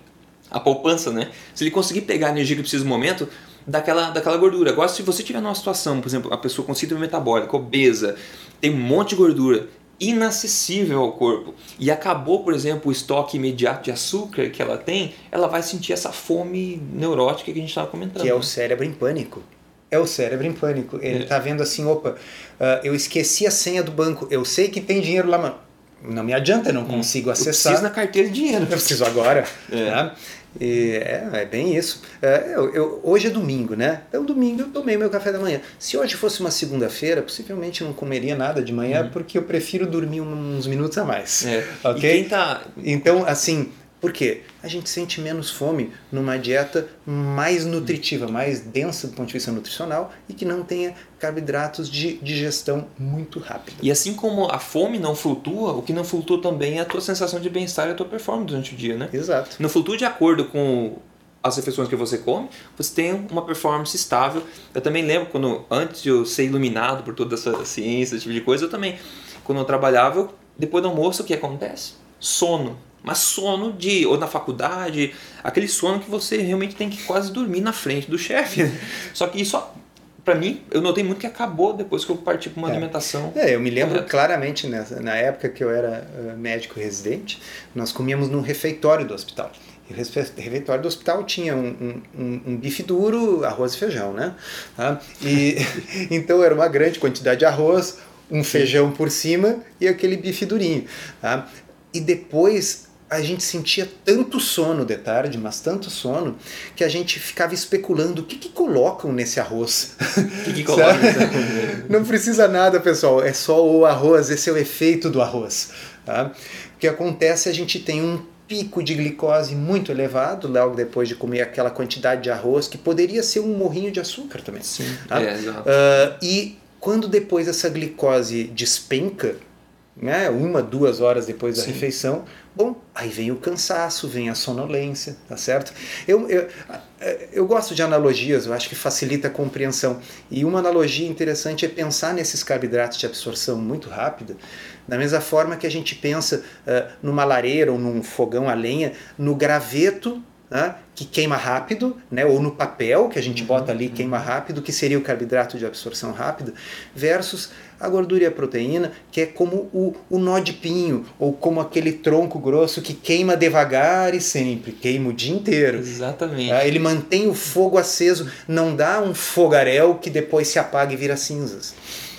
a poupança, né? Se ele conseguir pegar a energia que precisa no momento daquela, daquela gordura. Agora, se você tiver numa situação, por exemplo, a pessoa com síndrome metabólica, obesa, tem um monte de gordura inacessível ao corpo e acabou, por exemplo, o estoque imediato de açúcar que ela tem, ela vai sentir essa fome neurótica que a gente estava comentando. Que é o cérebro em pânico. É o cérebro em pânico. Ele está é. vendo assim, opa, uh, eu esqueci a senha do banco, eu sei que tem dinheiro lá, mano não me adianta, eu não hum. consigo acessar. Eu preciso na carteira de dinheiro. Eu preciso agora. É. Né? E é, é bem isso. É, eu, eu, hoje é domingo, né? Então, domingo eu tomei meu café da manhã. Se hoje fosse uma segunda-feira, possivelmente não comeria nada de manhã, uhum. porque eu prefiro dormir uns minutos a mais. É. Ok? Tá... Então, assim, Por quê? A gente sente menos fome numa dieta mais nutritiva, mais densa do ponto de vista nutricional e que não tenha carboidratos de digestão muito rápida. E assim como a fome não flutua, o que não flutua também é a tua sensação de bem-estar e a tua performance durante o dia, né? Exato. Não flutua de acordo com as refeições que você come, você tem uma performance estável. Eu também lembro quando, antes de eu ser iluminado por toda essa ciência, esse tipo de coisa, eu também, quando eu trabalhava, eu, depois do almoço, o que acontece? Sono. Mas sono de, ou na faculdade, aquele sono que você realmente tem que quase dormir na frente do chefe. Só que isso para mim, eu notei muito que acabou depois que eu parti para uma é. alimentação. É, eu me lembro correta. claramente nessa, na época que eu era uh, médico residente, nós comíamos num refeitório do hospital. E o refeitório do hospital tinha um, um, um, bife duro, arroz e feijão, né? Ah, e então era uma grande quantidade de arroz, um feijão por cima e aquele bife durinho. Tá? E depois a gente sentia tanto sono de tarde, mas tanto sono, que a gente ficava especulando o que, que colocam nesse arroz. O que, que colocam? Não precisa nada, pessoal, é só o arroz, esse é o efeito do arroz. Tá? O que acontece, a gente tem um pico de glicose muito elevado logo depois de comer aquela quantidade de arroz, que poderia ser um morrinho de açúcar também. Sim, tá? é, exato. Uh, e quando depois essa glicose despenca, né, uma, duas horas depois da Sim. refeição, bom, aí vem o cansaço, vem a sonolência, tá certo? Eu, eu, eu gosto de analogias, eu acho que facilita a compreensão. E uma analogia interessante é pensar nesses carboidratos de absorção muito rápida, da mesma forma que a gente pensa uh, numa lareira ou num fogão a lenha, no graveto né, que queima rápido, né, ou no papel que a gente bota ali queima rápido, que seria o carboidrato de absorção rápida, versus a gordura e a proteína, que é como o, o nó de pinho, ou como aquele tronco grosso que queima devagar e sempre, queima o dia inteiro. Exatamente. Tá? Ele mantém o fogo aceso, não dá um fogaréu que depois se apaga e vira cinzas.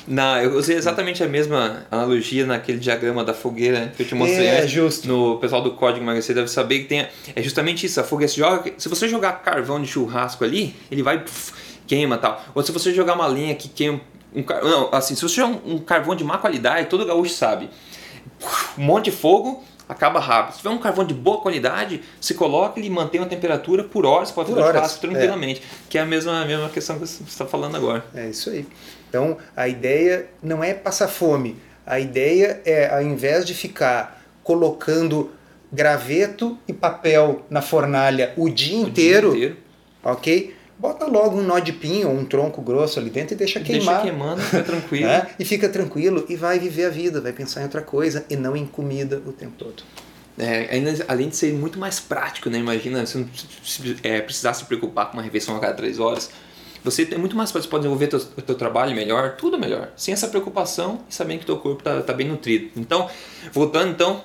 Não, eu usei exatamente a mesma analogia naquele diagrama da fogueira que eu te mostrei é. Justo. No pessoal do Código Emagrecer deve saber que tem. É justamente isso. A fogueira se joga. Se você jogar carvão de churrasco ali, ele vai. Puf, queima tal. Ou se você jogar uma lenha que queima. Um, não, assim, se você jogar um, um carvão de má qualidade, todo gaúcho sabe. Um monte de fogo, acaba rápido. Se tiver um carvão de boa qualidade, se coloca e mantém uma temperatura por horas, pode por horas, tranquilamente. É. Que é a mesma, a mesma questão que você está falando agora. É isso aí. Então a ideia não é passar fome. A ideia é, ao invés de ficar colocando graveto e papel na fornalha o dia, o inteiro, dia inteiro, ok? Bota logo um nó de pinho ou um tronco grosso ali dentro e deixa queimar. Deixa queimando, fica tranquilo. É? E fica tranquilo e vai viver a vida, vai pensar em outra coisa e não em comida o tempo todo. É, ainda, além de ser muito mais prático, né? Imagina se não é, precisar se preocupar com uma refeição a cada três horas. Você tem muito mais para pode desenvolver teu, teu trabalho melhor, tudo melhor, sem essa preocupação e sabendo que teu corpo está tá bem nutrido. Então, voltando então,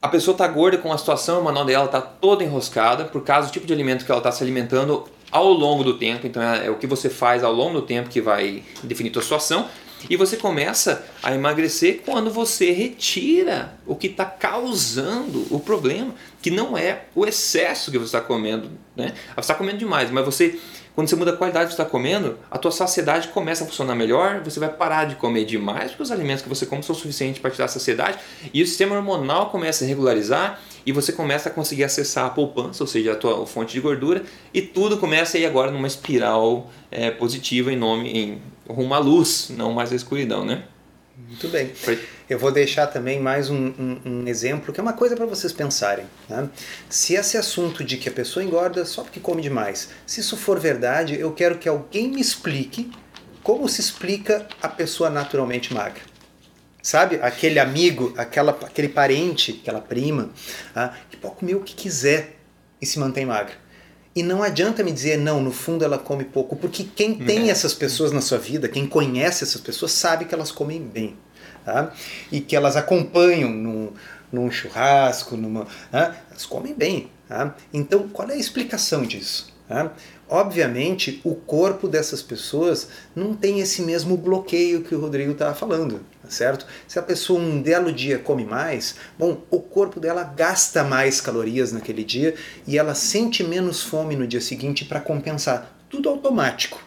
a pessoa está gorda com a situação, o manual dela está toda enroscada por causa do tipo de alimento que ela está se alimentando ao longo do tempo. Então é, é, o que você faz ao longo do tempo que vai definir tua situação. E você começa a emagrecer quando você retira o que está causando o problema, que não é o excesso que você está comendo. Né? Você está comendo demais, mas você quando você muda a qualidade que você está comendo, a tua saciedade começa a funcionar melhor, você vai parar de comer demais, porque os alimentos que você come são suficientes para te dar saciedade, e o sistema hormonal começa a regularizar e você começa a conseguir acessar a poupança, ou seja, a tua fonte de gordura, e tudo começa a ir agora numa espiral é, positiva em nome em rumo à luz, não mais à escuridão, né? Muito bem. Eu vou deixar também mais um, um, um exemplo, que é uma coisa para vocês pensarem. Né? Se esse assunto de que a pessoa engorda só porque come demais, se isso for verdade, eu quero que alguém me explique como se explica a pessoa naturalmente magra. Sabe? Aquele amigo, aquela, aquele parente, aquela prima, ah, que pode comer o que quiser e se mantém magra. E não adianta me dizer, não, no fundo ela come pouco, porque quem tem é. essas pessoas na sua vida, quem conhece essas pessoas, sabe que elas comem bem. Tá? E que elas acompanham num, num churrasco, numa, tá? elas comem bem. Tá? Então, qual é a explicação disso? Tá? Obviamente, o corpo dessas pessoas não tem esse mesmo bloqueio que o Rodrigo estava falando, tá certo? Se a pessoa um belo dia come mais, bom, o corpo dela gasta mais calorias naquele dia e ela sente menos fome no dia seguinte para compensar. Tudo automático.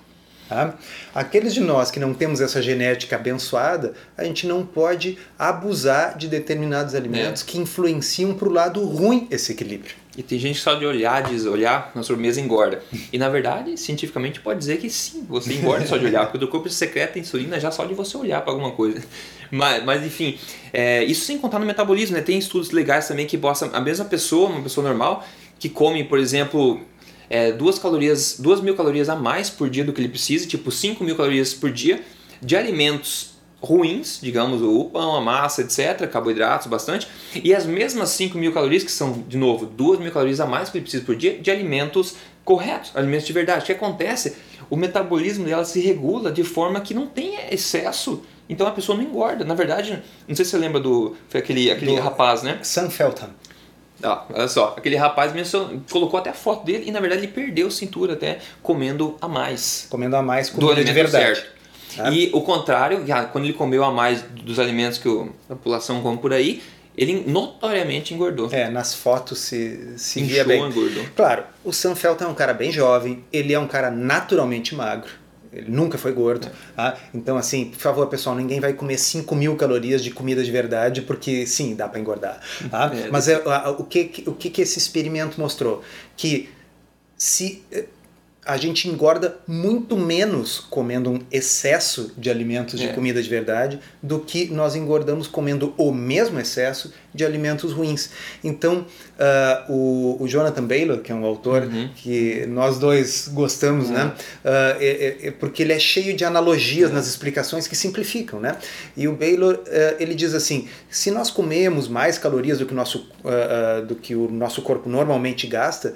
Tá? Aqueles de nós que não temos essa genética abençoada, a gente não pode abusar de determinados alimentos é. que influenciam para o lado ruim esse equilíbrio. E tem gente que só de olhar diz, olhar na sobremesa engorda. E na verdade, cientificamente pode dizer que sim, você engorda só de olhar, porque o corpo secreta insulina já só de você olhar para alguma coisa. Mas, mas enfim, é, isso sem contar no metabolismo, né? Tem estudos legais também que mostram a mesma pessoa, uma pessoa normal, que come, por exemplo, é, duas calorias, duas mil calorias a mais por dia do que ele precisa, tipo 5 mil calorias por dia, de alimentos ruins, digamos, o pão, a massa, etc., carboidratos bastante, e as mesmas 5 mil calorias, que são, de novo, 2 mil calorias a mais que ele precisa por dia, de alimentos corretos, alimentos de verdade. O que acontece? O metabolismo dela se regula de forma que não tenha excesso, então a pessoa não engorda. Na verdade, não sei se você lembra do. Foi aquele, aquele do rapaz, né? Sam Feltham. Ah, olha só, aquele rapaz mesmo colocou até a foto dele e na verdade ele perdeu cintura até comendo a mais. Comendo a mais comida de verdade. Certo. É. E o contrário, quando ele comeu a mais dos alimentos que a população come por aí, ele notoriamente engordou. É, nas fotos se, se Inchou, via bem. engordou. Claro, o Sam Felton é um cara bem jovem, ele é um cara naturalmente magro. Ele nunca foi gordo. É. Tá? Então, assim, por favor, pessoal, ninguém vai comer 5 mil calorias de comida de verdade, porque sim, dá para engordar. Tá? É, Mas é, o, que, o que esse experimento mostrou? Que se a gente engorda muito menos comendo um excesso de alimentos de é. comida de verdade do que nós engordamos comendo o mesmo excesso de alimentos ruins. Então, uh, o, o, Jonathan Baylor, que é um autor uhum. que nós dois gostamos, né? uhum. né? Uh, é, é, porque ele é cheio de analogias uhum. nas explicações que simplificam, né? E o Baylor, uh, ele diz assim, se nós comemos mais calorias do que o nosso, do que o nosso corpo normalmente gasta,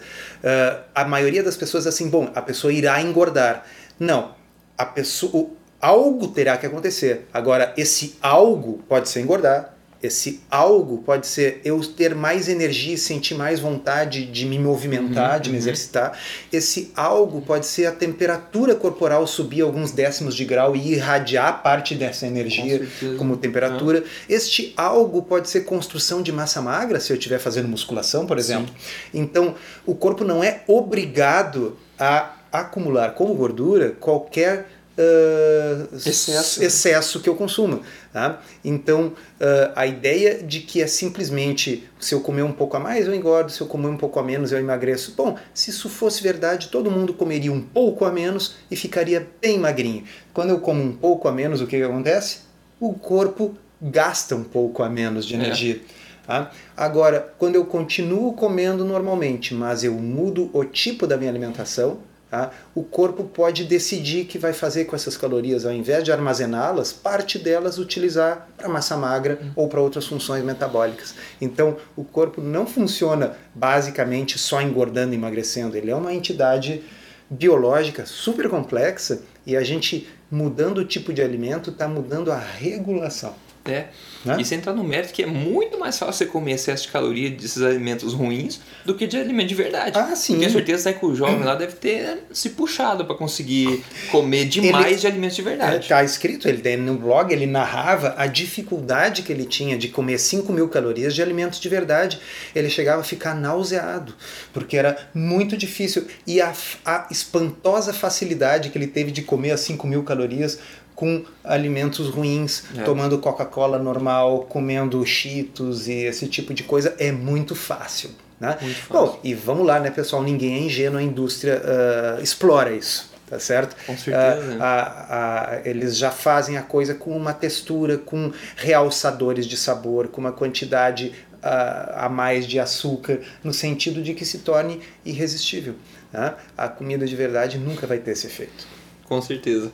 a maioria das pessoas é assim, bom, a pessoa irá engordar. Não, a pessoa, algo terá que acontecer. Agora, esse algo pode ser engordar, esse algo pode ser eu ter mais energia, sentir mais vontade de me movimentar, uhum, de me uhum. exercitar. Esse algo pode ser a temperatura corporal subir alguns décimos de grau e irradiar parte dessa energia Com como temperatura. Uhum. Este algo pode ser construção de massa magra, se eu estiver fazendo musculação, por exemplo. Sim. Então, o corpo não é obrigado a acumular como gordura qualquer uh, excesso. excesso que eu consuma. Tá? Então, uh, a ideia de que é simplesmente se eu comer um pouco a mais eu engordo, se eu comer um pouco a menos eu emagreço. Bom, se isso fosse verdade, todo mundo comeria um pouco a menos e ficaria bem magrinho. Quando eu como um pouco a menos, o que, que acontece? O corpo gasta um pouco a menos de é. energia. É. Tá? Agora, quando eu continuo comendo normalmente, mas eu mudo o tipo da minha alimentação, Tá? O corpo pode decidir que vai fazer com essas calorias, ao invés de armazená-las, parte delas utilizar para massa magra uhum. ou para outras funções metabólicas. Então, o corpo não funciona basicamente só engordando e emagrecendo, ele é uma entidade biológica super complexa e a gente mudando o tipo de alimento está mudando a regulação. É. Né? E sem entrar no mérito que é muito mais fácil você comer excesso de caloria desses alimentos ruins do que de alimento de verdade. Ah, sim. Tenho certeza que o jovem lá deve ter se puxado para conseguir comer demais ele, de alimentos de verdade. Está escrito, ele no blog, ele narrava a dificuldade que ele tinha de comer 5 mil calorias de alimentos de verdade. Ele chegava a ficar nauseado, porque era muito difícil. E a, a espantosa facilidade que ele teve de comer as 5 mil calorias com alimentos ruins, é. tomando Coca-Cola normal, comendo Cheetos e esse tipo de coisa, é muito fácil. Né? Muito fácil. Bom, e vamos lá, né, pessoal? Ninguém é ingênuo, a indústria uh, explora isso tá certo? Com certeza. Uh, a, a, eles já fazem a coisa com uma textura, com realçadores de sabor, com uma quantidade uh, a mais de açúcar, no sentido de que se torne irresistível. Né? A comida de verdade nunca vai ter esse efeito. Com certeza.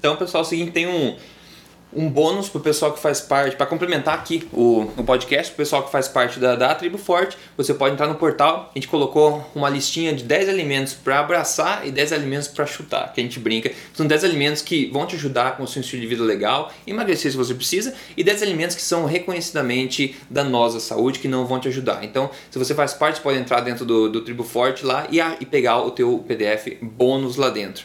Então, pessoal, é o seguinte, tem um, um bônus para o pessoal que faz parte, para complementar aqui o, o podcast, o pessoal que faz parte da, da Tribo Forte, você pode entrar no portal, a gente colocou uma listinha de 10 alimentos para abraçar e 10 alimentos para chutar, que a gente brinca. São 10 alimentos que vão te ajudar com o seu estilo de vida legal, emagrecer se você precisa, e 10 alimentos que são reconhecidamente danosos à saúde, que não vão te ajudar. Então, se você faz parte, você pode entrar dentro do, do Tribo Forte lá e, a, e pegar o teu PDF bônus lá dentro.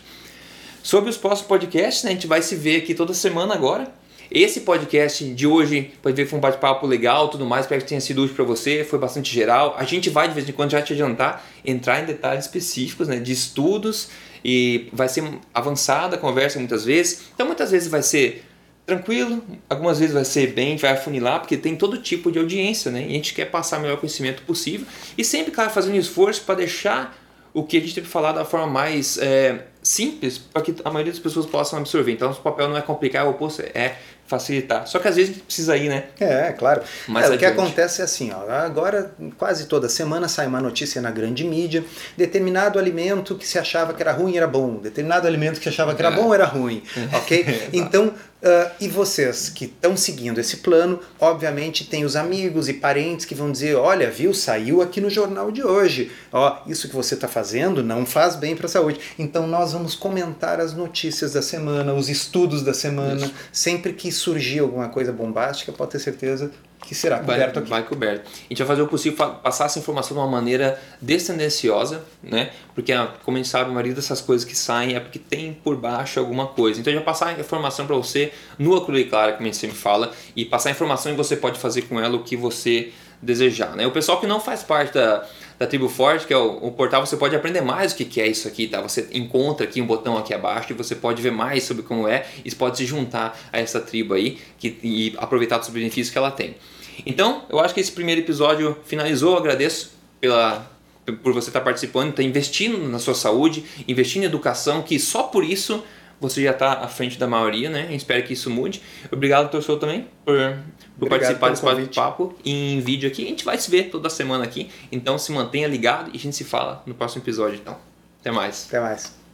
Sobre os próximos podcasts, né, a gente vai se ver aqui toda semana agora. Esse podcast de hoje pode ver foi um bate-papo legal, tudo mais, espero que tenha sido útil para você, foi bastante geral. A gente vai de vez em quando já te adiantar, entrar em detalhes específicos, né, de estudos e vai ser avançada a conversa muitas vezes. Então muitas vezes vai ser tranquilo, algumas vezes vai ser bem, vai afunilar, porque tem todo tipo de audiência, né? E a gente quer passar o melhor conhecimento possível e sempre, claro, fazendo esforço para deixar o que a gente tem que falar da forma mais é, simples para que a maioria das pessoas possam absorver. Então, o papel não é complicar, é o oposto é facilitar. Só que às vezes a gente precisa ir, né? É, claro. Mas é, o que acontece é assim, ó, agora quase toda semana sai uma notícia na grande mídia, determinado alimento que se achava que era ruim era bom, determinado alimento que se achava que era é. bom era ruim, ok? então, uh, e vocês que estão seguindo esse plano, obviamente tem os amigos e parentes que vão dizer, olha, viu, saiu aqui no jornal de hoje, ó, isso que você está fazendo não faz bem para a saúde. Então nós vamos comentar as notícias da semana, os estudos da semana, isso. sempre que surgir alguma coisa bombástica, pode ter certeza que será coberto vai, aqui. Vai coberto. A gente vai fazer o possível para passar essa informação de uma maneira descendenciosa, né? Porque, ah, como a gente sabe, a maioria dessas coisas que saem é porque tem por baixo alguma coisa. Então, a gente vai passar a informação para você nua, crua e clara, como a gente sempre fala, e passar a informação e você pode fazer com ela o que você desejar, né? O pessoal que não faz parte da da Tribo Forte, que é o, o, portal, você pode aprender mais o que, que é isso aqui, tá? Você encontra aqui um botão aqui abaixo e você pode ver mais sobre como é e pode se juntar a essa tribo aí que, e aproveitar dos benefícios que ela tem. Então, eu acho que esse primeiro episódio finalizou. Eu agradeço pela, por você estar participando, estar investindo na sua saúde, investindo em educação, que só por isso você já está à frente da maioria, né? espero que isso mude. Obrigado, torcedor, também, por, por participar desse bate-papo em vídeo aqui. A gente vai se ver toda semana aqui, então se mantenha ligado e a gente se fala no próximo episódio, então. Até mais. Até mais.